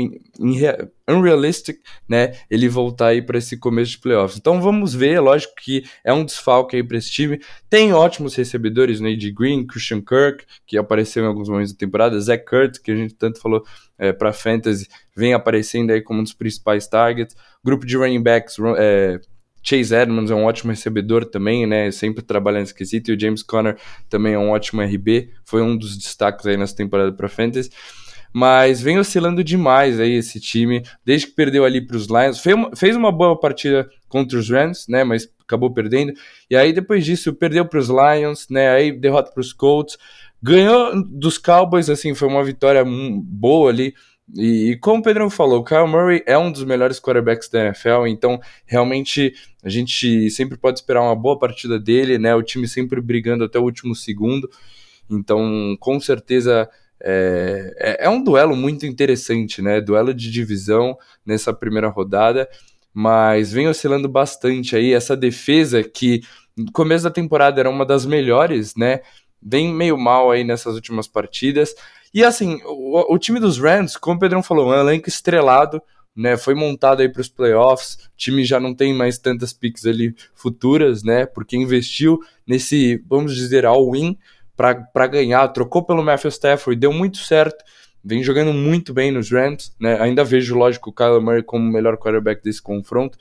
unrealistic, né, ele voltar aí para esse começo de playoffs. Então vamos ver, é lógico que é um desfalque aí para esse time. Tem ótimos recebedores, né, de Green, Christian Kirk, que apareceu em alguns momentos da temporada, Zach Kurt, que a gente tanto falou é, para fantasy, vem aparecendo aí como um dos principais targets. Grupo de running backs, é, Chase Edmonds é um ótimo recebedor também, né? Sempre trabalhando nesse quesito. E o James Conner também é um ótimo RB. Foi um dos destaques aí nessa temporada para Fantasy mas vem oscilando demais aí esse time, desde que perdeu ali para os Lions. Fez uma boa partida contra os Rams, né, mas acabou perdendo. E aí depois disso perdeu para os Lions, né, aí derrota para os Colts. Ganhou dos Cowboys, assim, foi uma vitória boa ali. E, e, como o Pedrão falou, o Kyle Murray é um dos melhores quarterbacks da NFL, então realmente a gente sempre pode esperar uma boa partida dele, né? O time sempre brigando até o último segundo. Então, com certeza é, é, é, um duelo muito interessante, né? Duelo de divisão nessa primeira rodada, mas vem oscilando bastante aí. Essa defesa que no começo da temporada era uma das melhores, né? Vem meio mal aí nessas últimas partidas. E assim, o, o time dos Rams, como o Pedrão falou, é um elenco estrelado, né? Foi montado aí para os playoffs. O time já não tem mais tantas picks ali futuras, né? Porque investiu nesse, vamos dizer, all-in para ganhar, trocou pelo Matthew Stafford, deu muito certo, vem jogando muito bem nos Rams, né? Ainda vejo, lógico, o Kyler Murray como o melhor quarterback desse confronto,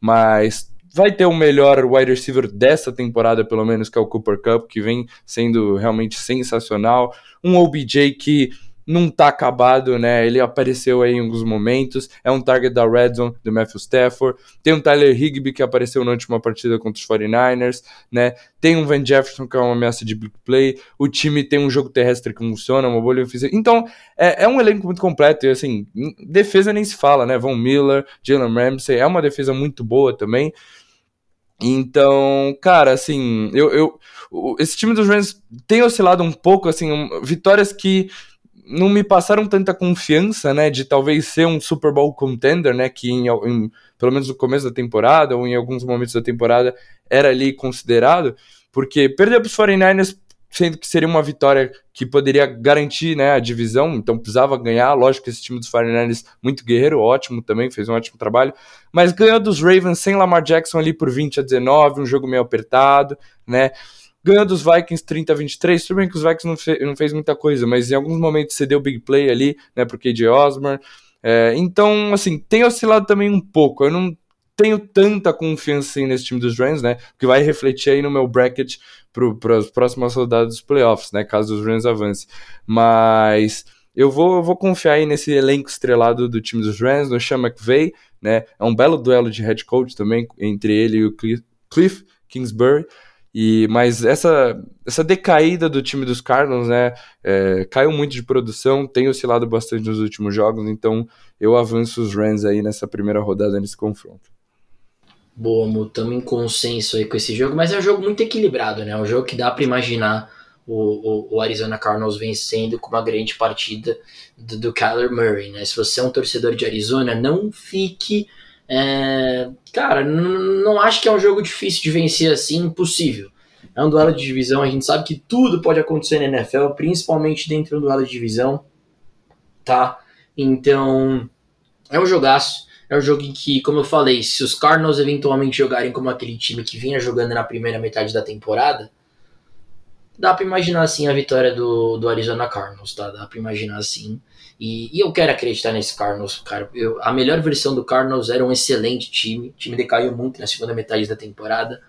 mas vai ter o melhor wide receiver dessa temporada, pelo menos, que é o Cooper Cup, que vem sendo realmente sensacional. Um OBJ que não tá acabado, né? Ele apareceu aí em alguns momentos. É um target da Red Zone do Matthew Stafford. Tem um Tyler Higbee que apareceu na última partida contra os 49ers, né? Tem um Van Jefferson que é uma ameaça de big play. O time tem um jogo terrestre que funciona, uma boa ofensiva. Então, é, é, um elenco muito completo. E assim, defesa nem se fala, né? Von Miller, Jalen Ramsey. É uma defesa muito boa também. Então, cara, assim, eu, eu, esse time dos Rams tem oscilado um pouco, assim, um, vitórias que não me passaram tanta confiança, né, de talvez ser um Super Bowl contender, né, que em, em, pelo menos no começo da temporada ou em alguns momentos da temporada era ali considerado, porque perder para os 49ers, sendo que seria uma vitória que poderia garantir, né, a divisão, então precisava ganhar, lógico que esse time dos 49ers muito guerreiro, ótimo também, fez um ótimo trabalho, mas ganhou dos Ravens sem Lamar Jackson ali por 20 a 19, um jogo meio apertado, né, ganhou dos Vikings 30 a 23. Tudo bem que os Vikings não, fe não fez muita coisa, mas em alguns momentos cedeu big play ali, né, pro KJ Osborne. É, então, assim, tem oscilado também um pouco. Eu não tenho tanta confiança assim, nesse time dos Rams, né? Que vai refletir aí no meu bracket para as próximas rodadas dos playoffs, né? Caso os Rams avancem. Mas eu vou, eu vou confiar aí nesse elenco estrelado do time dos Rams, no Sean McVay, né? É um belo duelo de head coach também entre ele e o Cliff Kingsbury. E, mas essa, essa decaída do time dos Cardinals, né, é, caiu muito de produção, tem oscilado bastante nos últimos jogos, então eu avanço os Rams aí nessa primeira rodada nesse confronto. Boa, Mu, estamos em consenso aí com esse jogo, mas é um jogo muito equilibrado, né? É um jogo que dá para imaginar o, o, o, Arizona Cardinals vencendo com uma grande partida do, do Kyler Murray, né? Se você é um torcedor de Arizona, não fique é, cara, não acho que é um jogo difícil de vencer assim, impossível. É um duelo de divisão, a gente sabe que tudo pode acontecer na NFL, principalmente dentro do duelo de divisão, tá? Então, é um jogaço. É um jogo em que, como eu falei, se os Cardinals eventualmente jogarem como aquele time que vinha jogando na primeira metade da temporada, dá para imaginar assim a vitória do, do Arizona Cardinals, tá? Dá para imaginar assim. E, e, eu quero acreditar nesse Cardinals, cara. Eu, a melhor versão do Cardinals era um excelente time. O time decaiu muito na segunda metade da temporada,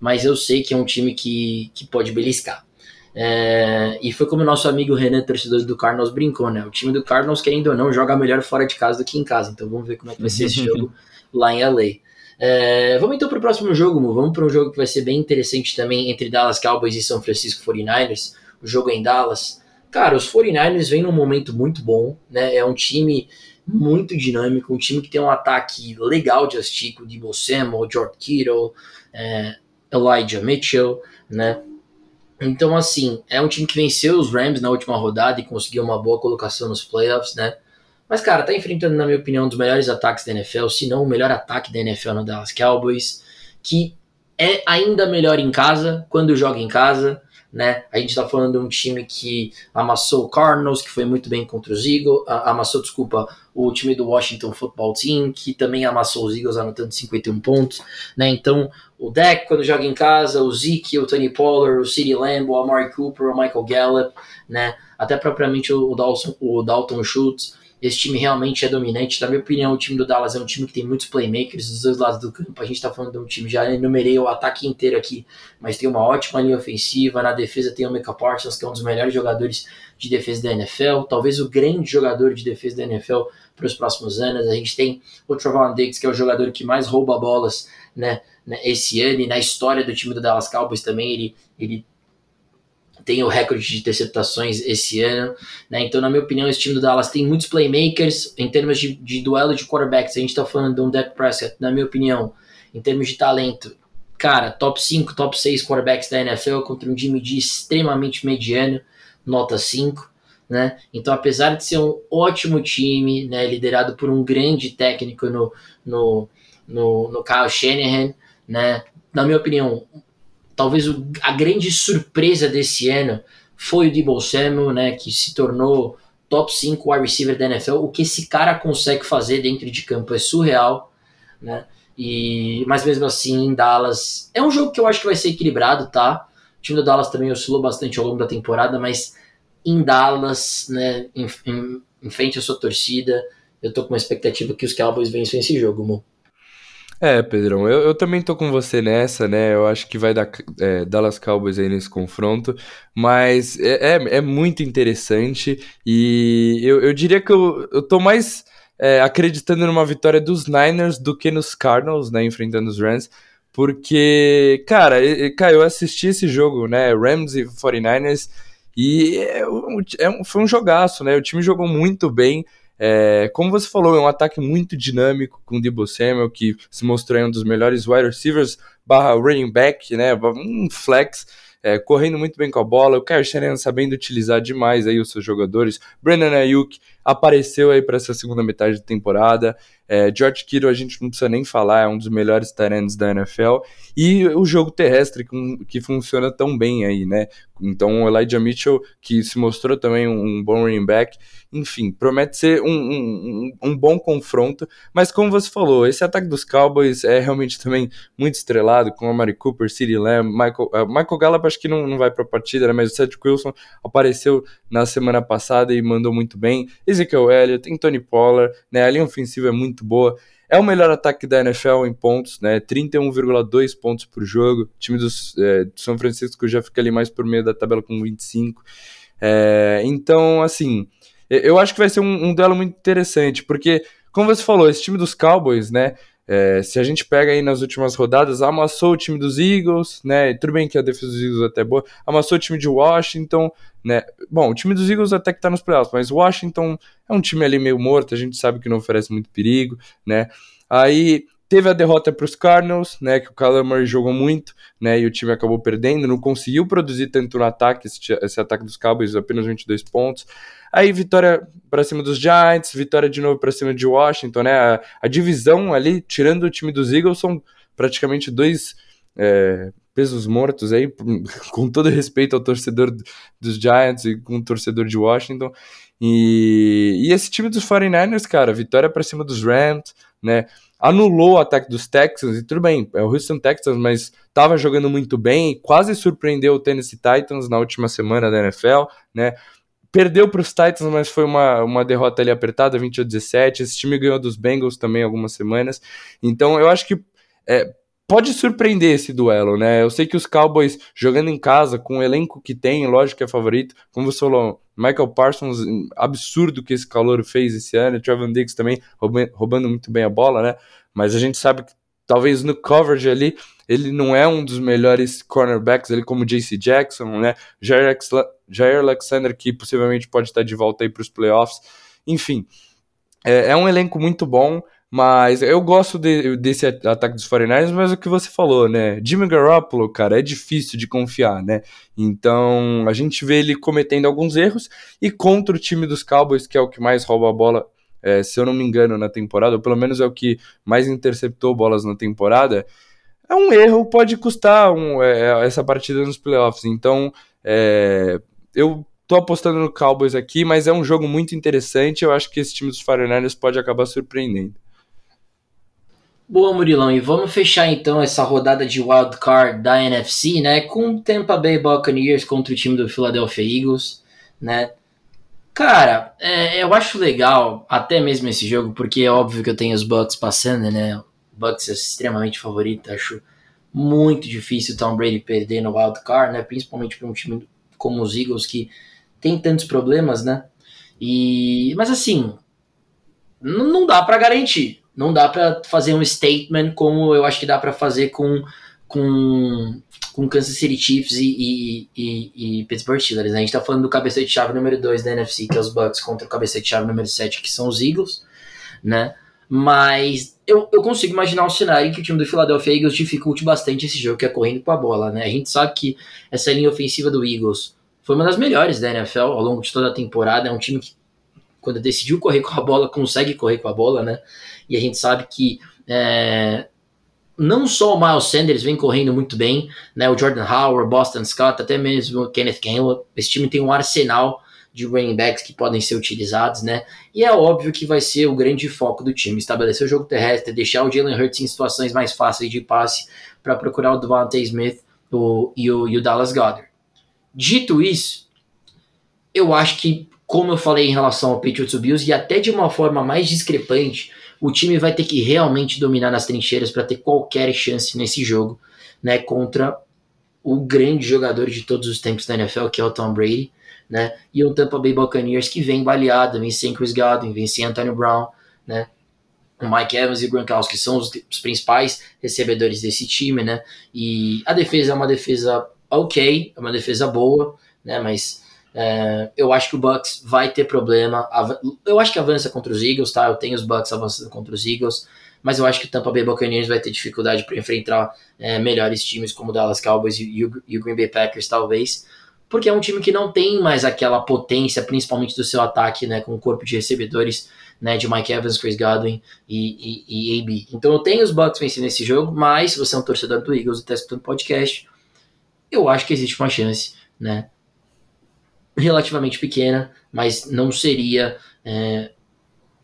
mas eu sei que é um time que, que pode beliscar. É, e foi como o nosso amigo Renan, torcedor do Cardinals, brincou, né? O time do Cardinals, querendo ou não, joga melhor fora de casa do que em casa. Então vamos ver como é que vai ser esse jogo lá em LA. É, vamos então para o próximo jogo, Mu. Vamos para um jogo que vai ser bem interessante também entre Dallas Cowboys e São Francisco 49ers. O jogo é em Dallas. Cara, os 49ers vêm num momento muito bom, né? É um time muito dinâmico, um time que tem um ataque legal de assistir, com o Samuel, George Kittle, é, Elijah Mitchell, né? Então, assim, é um time que venceu os Rams na última rodada e conseguiu uma boa colocação nos playoffs, né? Mas, cara, tá enfrentando, na minha opinião, um dos melhores ataques da NFL, se não o melhor ataque da NFL no Dallas Cowboys, que é ainda melhor em casa, quando joga em casa, né? A gente tá falando de um time que amassou o Cardinals, que foi muito bem contra os Eagles, amassou, desculpa, o time do Washington Football Team, que também amassou os Eagles anotando 51 pontos, né? Então, o Deck, quando joga em casa, o Zeke, o Tony Pollard, o CeeDee Lamb, o Amari Cooper, o Michael Gallup, né? Até propriamente o Dalton, o Dalton Schultz, esse time realmente é dominante. Na minha opinião, o time do Dallas é um time que tem muitos playmakers dos dois lados do campo. A gente está falando de um time, já enumerei o ataque inteiro aqui, mas tem uma ótima linha ofensiva. Na defesa tem o Micah Parsons, que é um dos melhores jogadores de defesa da NFL, talvez o grande jogador de defesa da NFL para os próximos anos. A gente tem o Trevon Diggs, que é o jogador que mais rouba bolas né, né esse ano, e na história do time do Dallas Cowboys também ele, ele tem o recorde de interceptações esse ano, né? Então, na minha opinião, esse time do Dallas tem muitos playmakers em termos de, de duelo de quarterbacks. A gente tá falando de um Dak Prescott, na minha opinião, em termos de talento, cara, top 5, top 6 quarterbacks da NFL contra um Jimmy G extremamente mediano, nota 5. Né? Então, apesar de ser um ótimo time, né, liderado por um grande técnico no, no, no, no Kyle Shanahan, né, na minha opinião, talvez a grande surpresa desse ano foi o Debo Samuel, né, que se tornou top 5 wide receiver da NFL. O que esse cara consegue fazer dentro de campo é surreal, né? E, mas mesmo assim, em Dallas é um jogo que eu acho que vai ser equilibrado, tá? O time do Dallas também oscilou bastante ao longo da temporada, mas em Dallas, né, em, em, em frente à sua torcida, eu tô com uma expectativa que os Cowboys vençam esse jogo. É, Pedrão, eu, eu também tô com você nessa, né? Eu acho que vai dar é, Dallas Cowboys aí nesse confronto, mas é, é, é muito interessante e eu, eu diria que eu, eu tô mais é, acreditando numa vitória dos Niners do que nos Cardinals, né? Enfrentando os Rams, porque, cara, cara eu assisti esse jogo, né? Rams e 49ers e é, é, foi um jogaço, né? O time jogou muito bem. É, como você falou, é um ataque muito dinâmico com o Debo Samuel, que se mostrou um dos melhores wide receivers barra running back, né, um flex, é, correndo muito bem com a bola, o Kyle sabendo utilizar demais aí os seus jogadores, Brandon Ayuk apareceu aí para essa segunda metade da temporada, é, George Kittle a gente não precisa nem falar, é um dos melhores talentos da NFL. E o jogo terrestre que, que funciona tão bem aí, né? Então o Elijah Mitchell, que se mostrou também um, bom running back, enfim, promete ser um, um, um, bom confronto. Mas como você falou, esse ataque dos Cowboys é realmente também muito estrelado, com a Mari Cooper, CeeDee Lamb, Michael, uh, Michael Gallup acho que não, não vai para a partida, né? mas o Cedric Wilson apareceu na semana passada e mandou muito bem. Ezekiel Elliott, tem Tony Pollard, né? A linha ofensiva é muito boa. É o melhor ataque da NFL em pontos, né? 31,2 pontos por jogo. O time dos, é, do São Francisco já fica ali mais por meio da tabela com 25. É, então, assim, eu acho que vai ser um, um duelo muito interessante, porque, como você falou, esse time dos Cowboys, né? É, se a gente pega aí nas últimas rodadas, amassou o time dos Eagles, né? Tudo bem que a defesa dos Eagles é até boa, amassou o time de Washington, né? Bom, o time dos Eagles até que tá nos playoffs, mas Washington é um time ali meio morto, a gente sabe que não oferece muito perigo, né? Aí teve a derrota para os Cardinals, né? Que o Murray jogou muito, né? E o time acabou perdendo, não conseguiu produzir tanto no ataque, esse, esse ataque dos Cowboys, apenas 22 pontos. Aí vitória para cima dos Giants, vitória de novo para cima de Washington, né? A, a, divisão ali, tirando o time dos Eagles, são praticamente dois é, pesos mortos aí, com todo respeito ao torcedor dos Giants e com o torcedor de Washington. E, e esse time dos 49ers, cara, vitória para cima dos Rams, né? Anulou o ataque dos Texans, e tudo bem, é o Houston Texans, mas estava jogando muito bem, quase surpreendeu o Tennessee Titans na última semana da NFL, né? Perdeu para os Titans, mas foi uma, uma derrota ali apertada, 20 a 17. Esse time ganhou dos Bengals também algumas semanas. Então eu acho que é, pode surpreender esse duelo, né? Eu sei que os Cowboys jogando em casa, com o elenco que tem, lógico que é favorito. Como você falou, Michael Parsons, absurdo que esse calor fez esse ano. Trevor Diggs também roubando muito bem a bola, né? Mas a gente sabe que talvez no coverage ali ele não é um dos melhores cornerbacks, ele como JC Jackson, né? Jair, Jair Alexander, que possivelmente pode estar de volta aí para os playoffs. Enfim, é, é, um elenco muito bom, mas eu gosto de, desse ataque dos 49ers, mas o que você falou, né? Jimmy Garoppolo, cara, é difícil de confiar, né? Então a gente vê ele cometendo alguns erros e contra o time dos Cowboys, que é o que mais rouba a bola, é, se eu não me engano, na temporada, ou pelo menos é o que mais interceptou bolas na temporada é um erro, pode custar um, é, essa partida nos playoffs. Então, é, eu tô apostando no Cowboys aqui, mas é um jogo muito interessante. Eu acho que esse time dos 49ers pode acabar surpreendendo. Boa, Murilão. E vamos fechar então essa rodada de wild card da NFC, né? Com Tampa Bay Buccaneers contra o time do Philadelphia Eagles, né? Cara, é, eu acho legal até mesmo esse jogo, porque é óbvio que eu tenho os Bucks passando, né? Bucks é extremamente favorito, acho muito difícil Tom Brady perder no wild card, né? Principalmente para um time como os Eagles que tem tantos problemas, né? E mas assim, não dá para garantir, não dá para fazer um statement como eu acho que dá para fazer com com com Kansas City Chiefs e, e, e, e Pittsburgh Steelers. Né? A gente tá falando do cabeça de chave número 2 da NFC, que é os Bucks, contra o cabeça de chave número 7, que são os Eagles, né? Mas eu, eu consigo imaginar um cenário em que o time do Philadelphia Eagles dificulte bastante esse jogo, que é correndo com a bola, né? A gente sabe que essa linha ofensiva do Eagles foi uma das melhores da NFL ao longo de toda a temporada. É um time que, quando decidiu correr com a bola, consegue correr com a bola, né? E a gente sabe que é, não só o Miles Sanders vem correndo muito bem, né? O Jordan Howard, Boston Scott, até mesmo o Kenneth Gainwell. Esse time tem um arsenal de running backs que podem ser utilizados, né? E é óbvio que vai ser o grande foco do time, estabelecer o jogo terrestre, deixar o Jalen Hurts em situações mais fáceis de passe para procurar o Devontae Smith o, e, o, e o Dallas Goddard. Dito isso, eu acho que, como eu falei em relação ao Patriots Bills, e até de uma forma mais discrepante, o time vai ter que realmente dominar nas trincheiras para ter qualquer chance nesse jogo, né, contra o grande jogador de todos os tempos da NFL, que é o Tom Brady né? E o Tampa Bay Buccaneers que vem baleado, vem sem Chris Godwin, vem sem Antonio Brown, né? O Mike Evans e o Gronkowski são os, os, principais recebedores desse time, né? E a defesa é uma defesa ok, é uma defesa boa, né? Mas é, eu acho que o Bucks vai ter problema. Eu acho que avança contra os Eagles, tá? Eu tenho os Bucks avançando contra os Eagles, mas eu acho que o Tampa Bay Buccaneers vai ter dificuldade para enfrentar é, melhores times como o Dallas Cowboys e o, e o Green Bay Packers, talvez porque é um time que não tem mais aquela potência, principalmente do seu ataque, né, com o corpo de recebedores, né, de Mike Evans, Chris Godwin e, e, e AB. Então eu tenho os Bucks vencendo esse jogo, mas se você é um torcedor do Eagles e está escutando podcast, eu acho que existe uma chance, né, relativamente pequena, mas não seria é,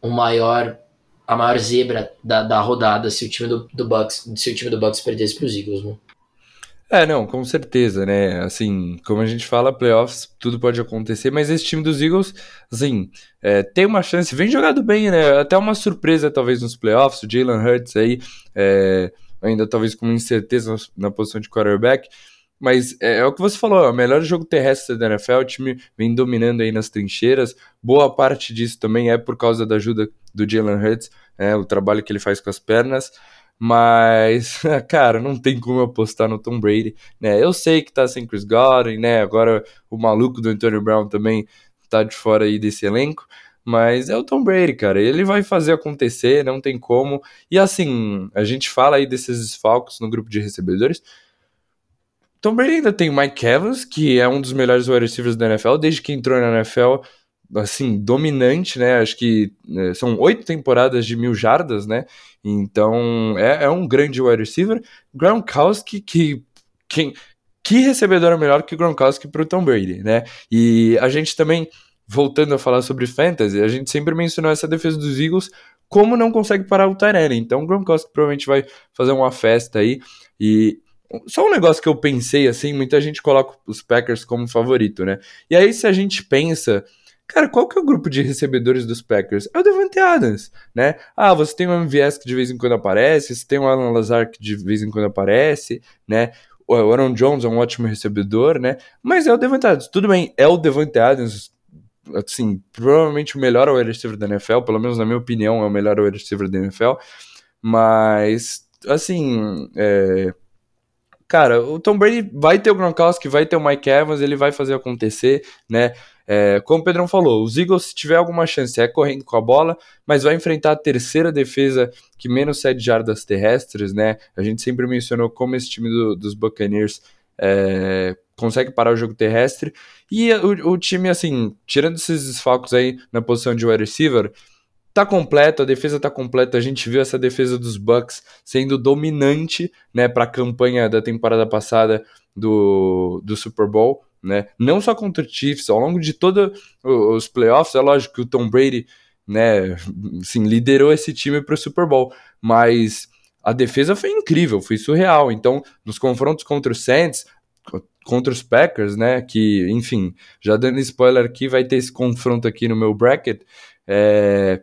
o maior a maior zebra da, da rodada se o time do, do Bucks se o time do Bucks perdesse para os Eagles, né? É, não, com certeza, né? Assim, como a gente fala, playoffs, tudo pode acontecer, mas esse time dos Eagles, assim, é, tem uma chance, vem jogado bem, né? Até uma surpresa, talvez, nos playoffs, o Jalen Hurts aí, é, ainda talvez com incerteza na posição de quarterback, mas é, é, o que você falou, é o melhor jogo terrestre da NFL, o time vem dominando aí nas trincheiras, boa parte disso também é por causa da ajuda do Jalen Hurts, é, o trabalho que ele faz com as pernas, mas, cara, não tem como apostar no Tom Brady, né? Eu sei que tá sem Chris Godwin, né? Agora o maluco do Antonio Brown também tá de fora aí desse elenco. Mas é o Tom Brady, cara. Ele vai fazer acontecer, não tem como. E assim, a gente fala aí desses desfalques no grupo de recebedores. Tom Brady ainda tem o Mike Evans, que é um dos melhores wide receivers da NFL. Desde que entrou na NFL, assim, dominante, né? Acho que né, são oito temporadas de mil jardas, né? Então é, é um grande wide receiver. Gronkowski, que quem, que recebedor melhor que Gronkowski para o Tom Brady, né? E a gente também, voltando a falar sobre fantasy, a gente sempre mencionou essa defesa dos Eagles como não consegue parar o Tyrene. Então o Gronkowski provavelmente vai fazer uma festa aí. E só um negócio que eu pensei assim, muita gente coloca os Packers como favorito, né? E aí se a gente pensa, cara, qual que é o grupo de recebedores dos Packers? É o Devante Adams, né? Ah, você tem o MVS que de vez em quando aparece, você tem o Alan Lazar que de vez em quando aparece, né? O Aaron Jones é um ótimo recebedor, né? Mas é o Devante Adams. Tudo bem, é o Devante Adams, assim, provavelmente o melhor wide receiver da NFL, pelo menos na minha opinião, é o melhor wide receiver da NFL. Mas, assim, é... cara, o Tom Brady vai ter o Gronkowski, vai ter o Mike Evans, ele vai fazer acontecer, né? É, como o Pedrão falou, os Eagles, se tiver alguma chance, é correndo com a bola, mas vai enfrentar a terceira defesa que menos cede jardas terrestres, né? A gente sempre mencionou como esse time do, dos Buccaneers é, consegue parar o jogo terrestre. E o, o, time, assim, tirando esses desfalques aí na posição de wide receiver, tá completo, a defesa tá completa. A gente viu essa defesa dos Bucks sendo dominante, né, para a campanha da temporada passada do, do Super Bowl né? Não só contra o Chiefs, ao longo de todos os playoffs, é lógico que o Tom Brady, né, assim, liderou esse time para o Super Bowl, mas a defesa foi incrível, foi surreal. Então, nos confrontos contra o Saints, contra os Packers, né, que, enfim, já dando spoiler aqui, vai ter esse confronto aqui no meu bracket, é,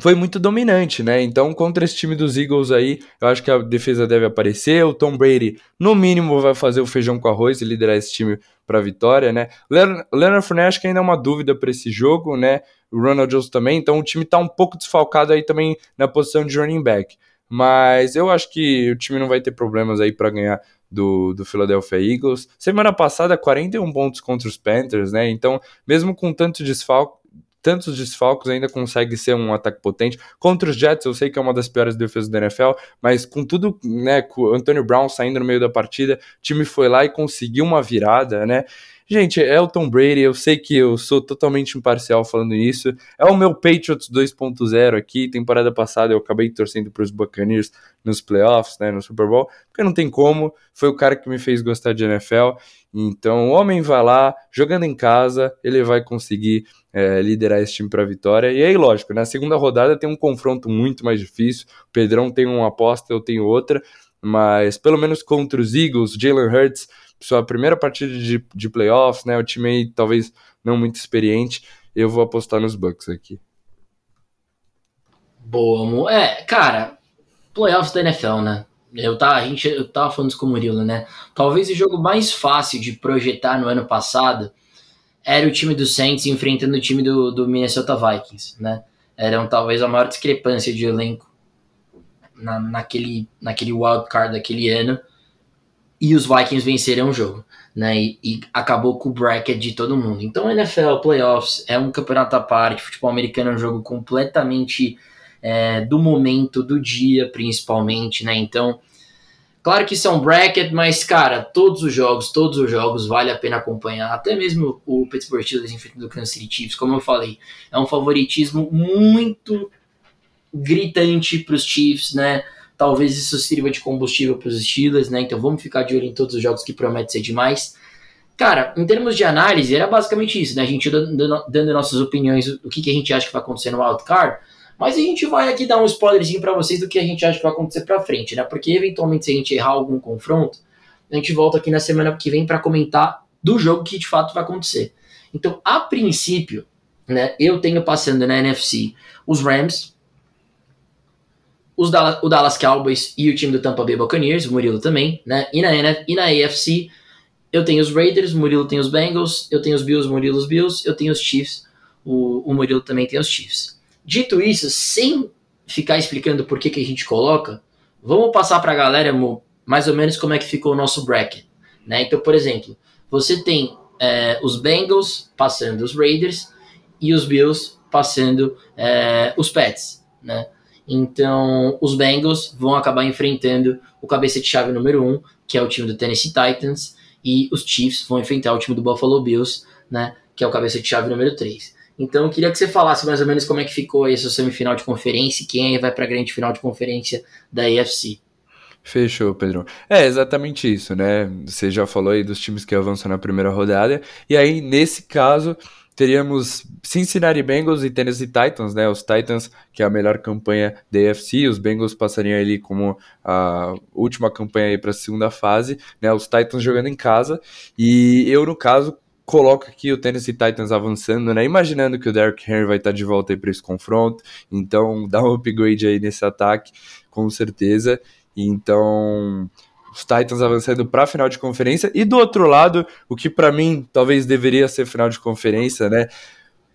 foi muito dominante, né? Então, contra esse time dos Eagles aí, eu acho que a defesa deve aparecer. O Tom Brady, no mínimo, vai fazer o feijão com arroz e liderar esse time para a vitória, né? Leonard acho que ainda é uma dúvida para esse jogo, né? O Ronald Jones também, então o time está um pouco desfalcado aí também na posição de running back. Mas eu acho que o time não vai ter problemas aí para ganhar do, do Philadelphia Eagles. Semana passada, 41 pontos contra os Panthers, né? Então, mesmo com tanto desfalque, tantos desfalques, ainda consegue ser um ataque potente. Contra os Jets, eu sei que é uma das piores defesas da NFL, mas com tudo, né, com o Antonio Brown saindo no meio da partida, o time foi lá e conseguiu uma virada, né? Gente, é o Tom Brady, eu sei que eu sou totalmente imparcial falando isso. É o meu Patriots 2.0 aqui. Temporada passada eu acabei torcendo para os Buccaneers nos playoffs, né, no Super Bowl, porque não tem como. Foi o cara que me fez gostar de NFL. Então, o homem vai lá, jogando em casa, ele vai conseguir é, liderar esse time para a vitória. E aí, lógico, na segunda rodada tem um confronto muito mais difícil. O Pedrão tem uma aposta, eu tenho outra, mas pelo menos contra os Eagles, Jalen Hurts, sua primeira partida de, de playoffs, né? O time aí talvez não muito experiente. Eu vou apostar nos Bucks aqui. Boa, amor. É, cara, playoffs da NFL, né? Eu tava, a gente, eu tava falando isso com o Murilo, né? Talvez o jogo mais fácil de projetar no ano passado era o time do Saints enfrentando o time do, do Minnesota Vikings, né? Era talvez a maior discrepância de elenco na, naquele, naquele wild card daquele ano. E os Vikings venceram o jogo, né? E, e, acabou com o bracket de todo mundo. Então, NFL, playoffs, é um campeonato à parte. Futebol americano é um jogo completamente é, do momento, do dia, principalmente, né? Então, claro que isso é bracket, mas, cara, todos os jogos, todos os jogos vale a pena acompanhar. Até mesmo o Pittsburgh Steelers enfrentando o Kansas City Chiefs, como eu falei, é um favoritismo muito gritante para os Chiefs, né? Talvez isso sirva de combustível para os Steelers, né? Então vamos ficar de olho em todos os jogos que prometem ser demais. Cara, em termos de análise, era basicamente isso, né? A gente dando, dando nossas opiniões, o que, que a gente acha que vai acontecer no wildcard. Mas a gente vai aqui dar um spoilerzinho para vocês do que a gente acha que vai acontecer para frente, né? Porque eventualmente se a gente errar algum confronto, a gente volta aqui na semana que vem para comentar do jogo que de fato vai acontecer. Então, a princípio, né, eu tenho passando na NFC os Rams, os Dallas, o Dallas Cowboys e o time do Tampa Bay Buccaneers, o Murilo também, né? E na, e na AFC, eu tenho os Raiders, o Murilo tem os Bengals, eu tenho os Bills, o Murilo os Bills, eu tenho os Chiefs, o, o Murilo também tem os Chiefs. Dito isso, sem ficar explicando por que, que a gente coloca, vamos passar para a galera mais ou menos como é que ficou o nosso bracket. Né? Então, por exemplo, você tem é, os Bengals passando os Raiders e os Bills passando é, os Pets. Né? Então, os Bengals vão acabar enfrentando o cabeça de chave número 1, um, que é o time do Tennessee Titans, e os Chiefs vão enfrentar o time do Buffalo Bills, né, que é o cabeça de chave número 3. Então eu queria que você falasse mais ou menos como é que ficou essa semifinal de conferência e quem vai para a grande final de conferência da AFC. Fechou, Pedro. É exatamente isso, né? Você já falou aí dos times que avançam na primeira rodada. E aí, nesse caso, teríamos Cincinnati Bengals e Tennessee Titans, né? Os Titans, que é a melhor campanha da AFC, os Bengals passariam ali como a última campanha para a segunda fase, né? Os Titans jogando em casa e eu no caso coloco aqui o Tennessee Titans avançando, né? Imaginando que o Derrick Henry vai estar de volta aí para esse confronto, então dá um upgrade aí nesse ataque, com certeza. Então, os Titans avançando para a final de conferência. E do outro lado, o que para mim talvez deveria ser final de conferência, né?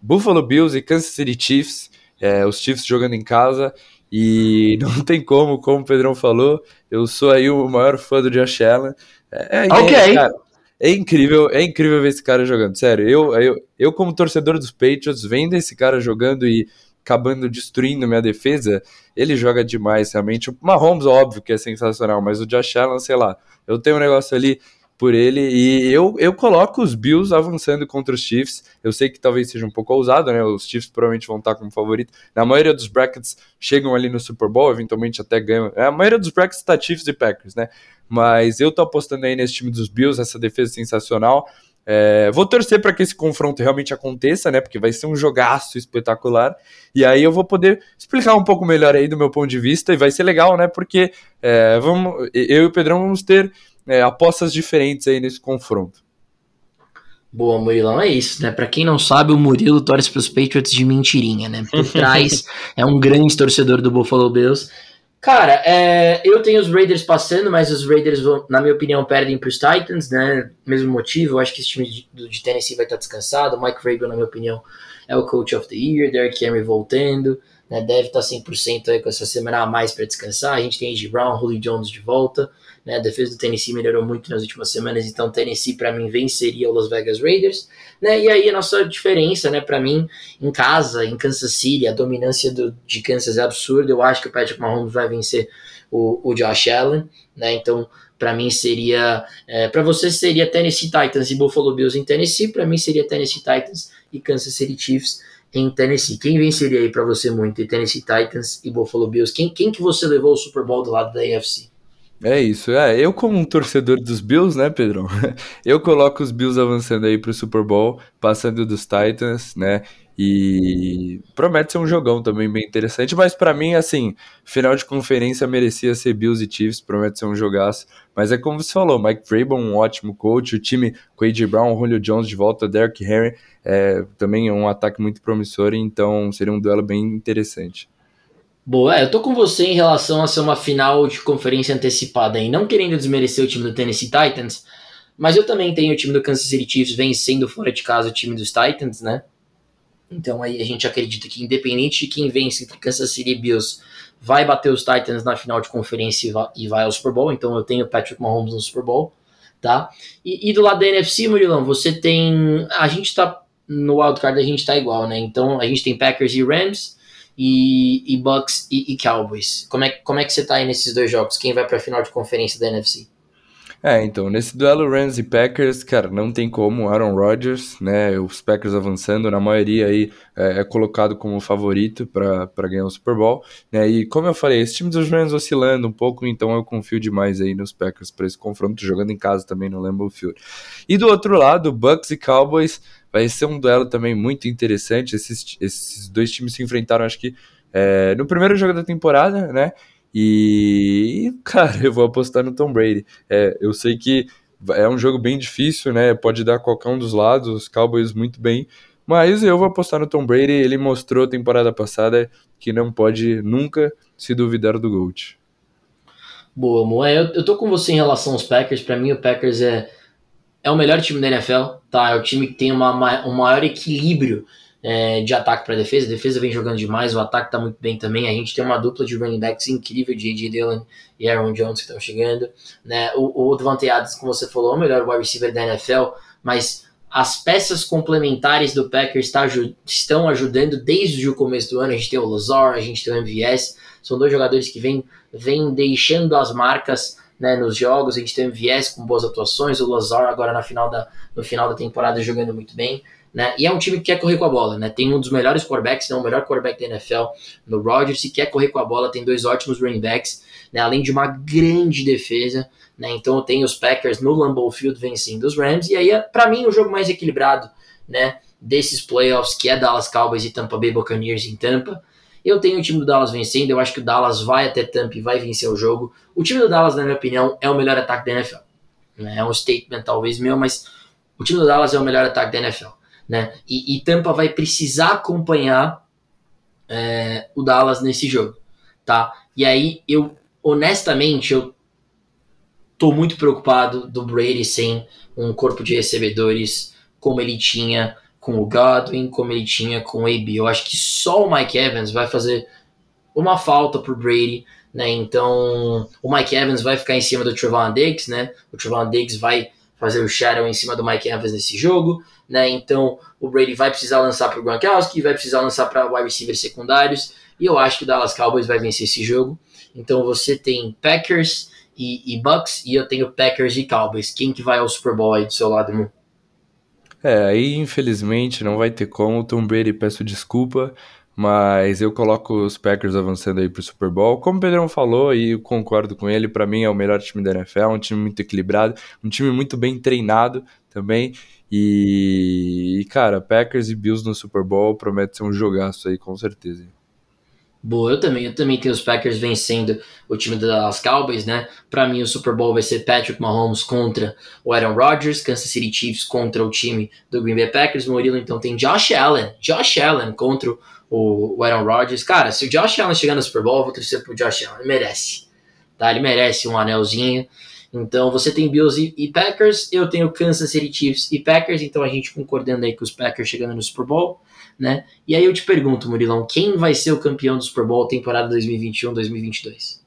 Buffalo Bills e Kansas City Chiefs, é, os Chiefs jogando em casa. E não tem como, como o Pedrão falou, eu sou aí o maior fã do Josh Allen. É, é, ok. Cara, é incrível, é incrível ver esse cara jogando. Sério, eu, eu, eu como torcedor dos Patriots, vendo esse cara jogando e acabando destruindo minha defesa, ele joga demais, realmente. O Mahomes, óbvio que é sensacional, mas o Josh Allen, sei lá, eu tenho um negócio ali por ele e eu, eu coloco os Bills avançando contra os Chiefs. Eu sei que talvez seja um pouco ousado, né? Os Chiefs provavelmente vão estar como favorito. Na maioria dos brackets chegam ali no Super Bowl, eventualmente até ganham. A maioria dos brackets está Chiefs e Packers, né? Mas eu tô apostando aí nesse time dos Bills, essa defesa sensacional. É, vou torcer para que esse confronto realmente aconteça, né? Porque vai ser um jogaço espetacular. E aí eu vou poder explicar um pouco melhor aí do meu ponto de vista. E vai ser legal, né? Porque é, vamos, eu e o Pedrão vamos ter é, apostas diferentes aí nesse confronto. Boa, Murilão, é isso, né? Para quem não sabe, o Murilo torce para os Patriots de mentirinha, né? Por trás é um grande torcedor do Buffalo Bills. Cara, é, eu tenho os Raiders passando, mas os Raiders, vão, na minha opinião, perdem para os Titans, né? Mesmo motivo, eu acho que esse time de, de Tennessee vai estar descansado. O Mike Vrabel, na minha opinião, é o Coach of the Year. Derrick Henry voltando, né? Deve estar 100% aí com essa semana a mais para descansar. A gente tem A.J. Brown, Julio Jones de volta. Né? A defesa do Tennessee melhorou muito nas últimas semanas, então Tennessee para mim venceria o Las Vegas Raiders. Né? E aí a nossa diferença, né, para mim, em casa, em Kansas City, a dominância do, de Kansas é absurda. Eu acho que o Patrick Mahomes vai vencer o, o Josh Allen, né? Então, para mim seria, é, para você seria Tennessee Titans e Buffalo Bills em Tennessee, para mim seria Tennessee Titans e Kansas City Chiefs em Tennessee. Quem venceria aí para você muito? E Tennessee Titans e Buffalo Bills? Quem, quem que você levou o Super Bowl do lado da AFC? É isso, é. Eu, como um torcedor dos Bills, né, Pedrão? Eu coloco os Bills avançando aí pro Super Bowl, passando dos Titans, né? E promete ser um jogão também bem interessante, mas para mim, assim, final de conferência merecia ser Bills e Chiefs, promete ser um jogaço. Mas é como você falou, Mike Vrabel, um ótimo coach, o time com A.J. Brown, Julio Jones de volta, Derrick Henry, é, também é um ataque muito promissor, então seria um duelo bem interessante. Boa, é, eu tô com você em relação a ser uma final de conferência antecipada aí, não querendo desmerecer o time do Tennessee Titans, mas eu também tenho o time do Kansas City Chiefs vencendo fora de casa o time dos Titans, né? Então aí a gente acredita que independente de quem vence entre Kansas City e Bills, vai bater os Titans na final de conferência e vai ao Super Bowl, então eu tenho Patrick Mahomes no Super Bowl, tá? E, e do lado da NFC, Murilão, você tem... A gente tá... No wildcard a gente tá igual, né? Então a gente tem Packers e Rams, e, e Bucks e, e, Cowboys. Como é, como é que você tá aí nesses dois jogos? Quem vai para a final de conferência da NFC? É, então, nesse duelo Rams e Packers, cara, não tem como, Aaron Rodgers, né, os Packers avançando, na maioria aí é, é colocado como favorito para ganhar o Super Bowl, né, e como eu falei, esse time dos Rams oscilando um pouco, então eu confio demais aí nos Packers para esse confronto, jogando em casa também no Lambeau Field. E do outro lado, Bucks e Cowboys, vai ser um duelo também muito interessante. Esses, esses dois times se enfrentaram, acho que é, no primeiro jogo da temporada, né? E, cara, eu vou apostar no Tom Brady. É, eu sei que é um jogo bem difícil, né? Pode dar qualquer um dos lados, os Cowboys muito bem. Mas eu vou apostar no Tom Brady. Ele mostrou temporada passada que não pode nunca se duvidar do GOAT. Boa, Moé. Eu, eu tô com você em relação aos Packers. Para mim, o Packers é é o melhor time da NFL, tá? É o time que tem uma, um maior equilíbrio é, de ataque para defesa. A defesa vem jogando demais, o ataque tá muito bem também. A gente tem uma dupla de running backs incrível de A.J. Dillon e Aaron Jones que estão chegando. Né? O, o Devante Adams, como você falou, é o melhor wide receiver da NFL, mas as peças complementares do Packers tá, estão ajudando desde o começo do ano. A gente tem o Lazar, a gente tem o MVS, são dois jogadores que vêm, vêm deixando as marcas né, nos jogos. A gente tem o Vies com boas atuações, o Lazar agora na final da, no final da temporada jogando muito bem. Né? E é um time que quer correr com a bola, né? Tem um dos melhores quarterbacks, né? o melhor quarterback da NFL no Rodgers, e quer correr com a bola, tem dois ótimos running backs, né? Além de uma grande defesa, né? Então tem os Packers no Lambeau Field vencendo os Rams, e aí, para mim, o jogo mais equilibrado, né? desses playoffs, que é Dallas Cowboys e Tampa Bay Buccaneers em Tampa. Eu tenho o time do Dallas vencendo, eu acho que o Dallas vai até Tampa e vai vencer o jogo. O time do Dallas, na minha opinião, é o melhor ataque da NFL. Né? É um statement talvez meu, mas o time do Dallas é o melhor ataque da NFL. Né? E, e Tampa vai precisar acompanhar é, o Dallas nesse jogo. Tá? E aí, eu, honestamente, eu tô muito preocupado do Brady sem um corpo de recebedores como ele tinha com o Godwin, como ele tinha com o AB. Eu acho que só o Mike Evans vai fazer uma falta pro Brady, né? Então, o Mike Evans vai ficar em cima do Trevon Diggs, né? O Trevon Diggs vai fazer o shadow em cima do Mike Evans nesse jogo, né? Então, o Brady vai precisar lançar pro Gronkowski, vai precisar lançar para wide receivers secundários, e eu acho que o Dallas Cowboys vai vencer esse jogo. Então, você tem Packers e, e Bucks, e eu tenho Packers e Cowboys. Quem que vai ao Super Bowl aí do seu lado, Mu? É, aí infelizmente não vai ter como. Tom Brady, peço desculpa, mas eu coloco os Packers avançando aí pro Super Bowl. Como o Pedrão falou, e eu concordo com ele, para mim é o melhor time da NFL, um time muito equilibrado, um time muito bem treinado também. E, cara, Packers e Bills no Super Bowl promete ser um jogaço aí, com certeza. Boa, eu também, eu também tenho os Packers vencendo o time das Cowboys, né? Para mim o Super Bowl vai ser Patrick Mahomes contra o Aaron Rodgers, Kansas City Chiefs contra o time do Green Bay Packers, Murilo então tem Josh Allen, Josh Allen contra o Aaron Rodgers. Cara, se o Josh Allen chegar no Super Bowl, eu vou torcer pro Josh Allen, ele merece. Tá? Ele merece um anelzinho. Então você tem Bills e, e Packers, eu tenho Kansas City Chiefs e Packers, então a gente concordando aí com os Packers chegando no Super Bowl né? E aí eu te pergunto, Murilão, quem vai ser o campeão do Super Bowl temporada 2021-2022?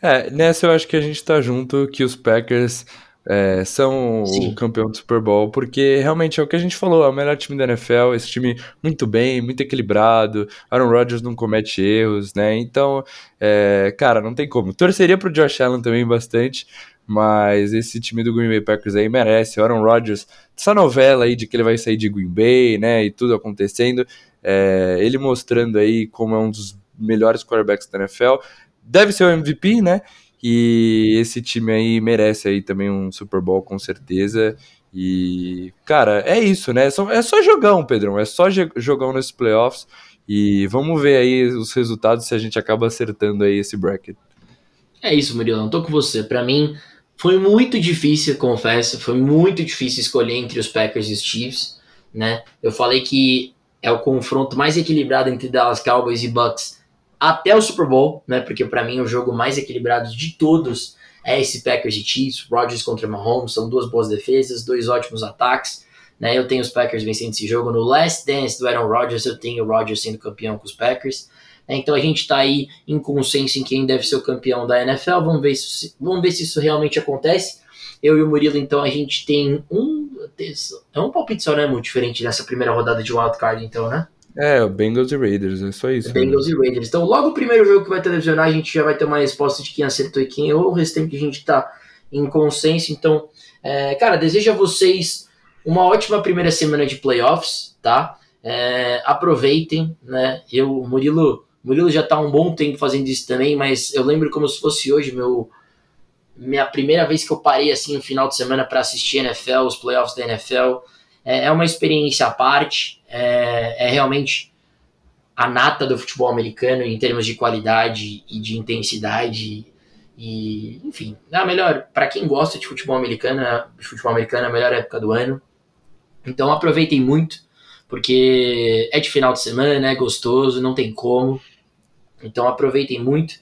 É, nessa eu acho que a gente tá junto, que os Packers é, são Sim. o campeão do Super Bowl, porque realmente é o que a gente falou, é o melhor time da NFL, esse time muito bem, muito equilibrado, Aaron Rodgers não comete erros, né? Então, é, cara, não tem como. Torceria pro Josh Allen também bastante, mas esse time do Green Bay Packers aí merece. O Aaron Rodgers, essa novela aí de que ele vai sair de Green Bay, né, e tudo acontecendo, é, ele mostrando aí como é um dos melhores quarterbacks da NFL, deve ser o MVP, né, e esse time aí merece aí também um Super Bowl com certeza. E, cara, é isso, né? É só, é jogão, Pedrão. É só jogão nesses playoffs. E vamos ver aí os resultados se a gente acaba acertando aí esse bracket. É isso, Murilão. Tô com você. Para mim, foi muito difícil, confesso, foi muito difícil escolher entre os Packers e os Chiefs, né? Eu falei que é o confronto mais equilibrado entre Dallas Cowboys e Bucks até o Super Bowl, né? Porque para mim o jogo mais equilibrado de todos é esse Packers e Chiefs, Rodgers contra Mahomes, são duas boas defesas, dois ótimos ataques, né? Eu tenho os Packers vencendo esse jogo no Last Dance do Aaron Rodgers, eu tenho o Rodgers sendo campeão com os Packers. Né? Então a gente está aí em consenso em quem deve ser o campeão da NFL. Vamos ver, se, vamos ver se isso realmente acontece. Eu e o Murilo, então, a gente tem um. É um palpite só, né? Muito diferente nessa primeira rodada de wildcard, então, né? É, o Bengals e Raiders, é só isso. Bengals né? e Raiders. Então, logo o primeiro jogo que vai televisionar, a gente já vai ter uma resposta de quem acertou e quem errou. O restante a gente tá em consenso. Então, é, cara, desejo a vocês uma ótima primeira semana de playoffs, tá? É, aproveitem, né? Eu, Murilo, Murilo já está há um bom tempo fazendo isso também, mas eu lembro como se fosse hoje meu minha primeira vez que eu parei assim no final de semana para assistir NFL, os playoffs da NFL. É, é uma experiência à parte, é, é realmente a nata do futebol americano em termos de qualidade e de intensidade e enfim, é a melhor para quem gosta de futebol americano, de futebol americano é a melhor época do ano. Então aproveitem muito, porque é de final de semana, é gostoso, não tem como. Então aproveitem muito.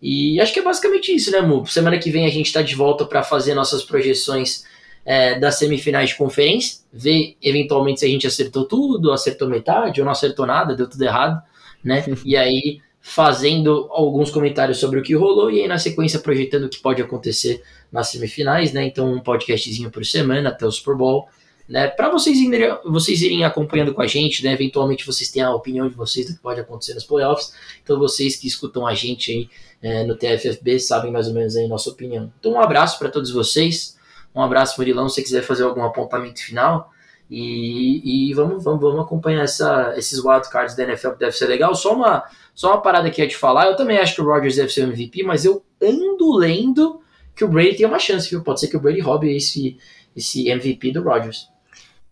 E acho que é basicamente isso, né, Mu? Semana que vem a gente está de volta para fazer nossas projeções é, das semifinais de conferência, ver eventualmente se a gente acertou tudo, acertou metade ou não acertou nada, deu tudo errado, né? e aí fazendo alguns comentários sobre o que rolou e aí na sequência projetando o que pode acontecer nas semifinais, né? Então um podcastzinho por semana até o Super Bowl né? Para vocês irem, vocês irem acompanhando com a gente, né? Eventualmente vocês têm a opinião de vocês do que pode acontecer nos playoffs. Então vocês que escutam a gente aí é, no TFFB sabem mais ou menos aí a nossa opinião. Então um abraço para todos vocês. Um abraço, Murilão, se você quiser fazer algum apontamento final. E, e vamos, vamos, vamos acompanhar essa, esses wildcards da NFL que deve ser legal. Só uma, só uma parada aqui a te falar. Eu também acho que o Rodgers deve ser o MVP, mas eu ando lendo que o Brady tem uma chance, viu? Pode ser que o Brady roube esse, esse MVP do Rodgers.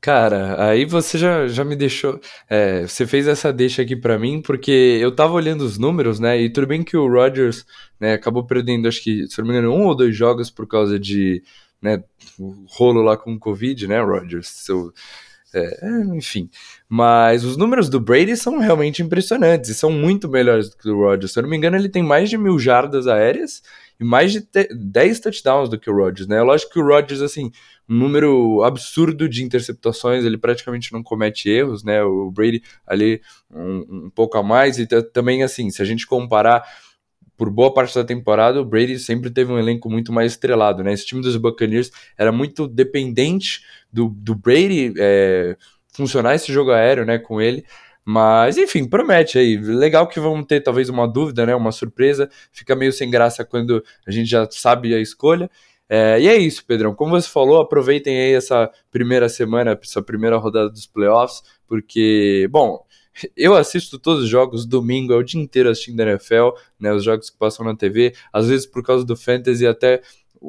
Cara, aí você já, já me deixou. É, você fez essa deixa aqui para mim, porque eu tava olhando os números, né? E tudo bem que o Rodgers né, acabou perdendo, acho que, se não me engano, um ou dois jogos por causa de né, o rolo lá com o Covid, né, Rodgers? Seu, é, enfim. Mas os números do Brady são realmente impressionantes e são muito melhores do que o Rodgers. Se eu não me engano, ele tem mais de mil jardas aéreas e mais de 10 touchdowns do que o Rodgers, né? Lógico que o Rodgers, assim, um número absurdo de interceptações, ele praticamente não comete erros, né? O Brady ali um, um pouco a mais, e também, assim, se a gente comparar por boa parte da temporada, o Brady sempre teve um elenco muito mais estrelado, né? Esse time dos Buccaneers era muito dependente do, do Brady é, funcionar esse jogo aéreo, né, com ele. Mas, enfim, promete aí. Legal que vamos ter talvez uma dúvida, né? Uma surpresa. Fica meio sem graça quando a gente já sabe a escolha. É, e é isso, Pedrão. Como você falou, aproveitem aí essa primeira semana, essa primeira rodada dos playoffs, porque, bom, eu assisto todos os jogos, domingo é o dia inteiro assistindo NFL, né? Os jogos que passam na TV, às vezes por causa do Fantasy até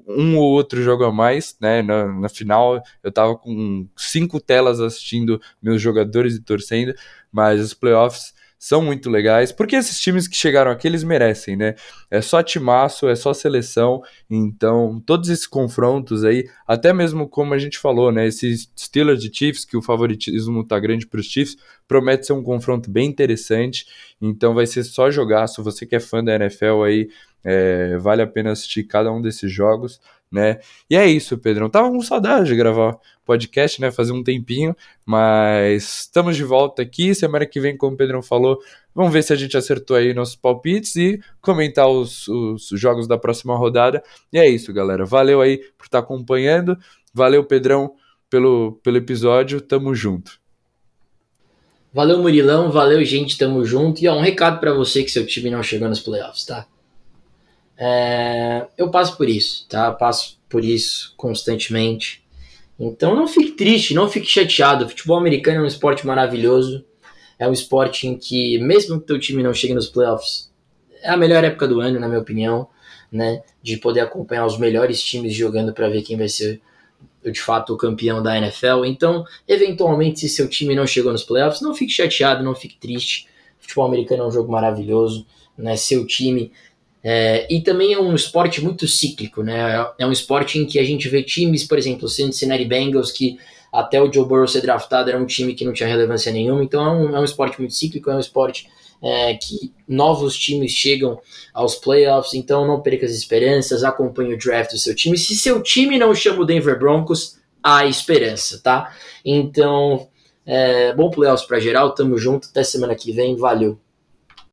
um ou outro jogo a mais, né? Na, na, final eu tava com cinco telas assistindo meus jogadores e torcendo, mas os playoffs são muito legais, porque esses times que chegaram aqui, eles merecem, né? É só timaço, é só seleção, então todos esses confrontos aí, até mesmo como a gente falou, né? Esses Steelers de Chiefs, que o favoritismo tá grande para os Chiefs, promete ser um confronto bem interessante, então vai ser só jogar, se você que é fã da NFL aí, é, vale a pena assistir cada um desses jogos, né? E é isso, Pedrão. Tava com saudade de gravar podcast, né? Fazer um tempinho, mas estamos de volta aqui. Semana que vem, como o Pedrão falou, vamos ver se a gente acertou aí nossos palpites e comentar os, os jogos da próxima rodada. E é isso, galera. Valeu aí por estar acompanhando. Valeu, Pedrão, pelo, pelo episódio. Tamo junto. Valeu, Murilão. Valeu, gente. Tamo junto. E ó, um recado para você que seu time não chegou nos playoffs, tá? É, eu passo por isso, tá? Eu passo por isso constantemente. Então não fique triste, não fique chateado. O futebol americano é um esporte maravilhoso. É um esporte em que, mesmo que teu time não chegue nos playoffs, é a melhor época do ano, na minha opinião, né? De poder acompanhar os melhores times jogando para ver quem vai ser de fato o campeão da NFL. Então, eventualmente, se seu time não chegou nos playoffs, não fique chateado, não fique triste. O futebol americano é um jogo maravilhoso, né? Seu time é, e também é um esporte muito cíclico, né? É um esporte em que a gente vê times, por exemplo, o Cincinnati Bengals, que até o Joe Burrow ser draftado era um time que não tinha relevância nenhuma. Então é um, é um esporte muito cíclico, é um esporte é, que novos times chegam aos playoffs. Então não perca as esperanças, acompanhe o draft do seu time. Se seu time não chama o Denver Broncos, há esperança, tá? Então, é, bom playoffs para geral, tamo junto, até semana que vem, valeu.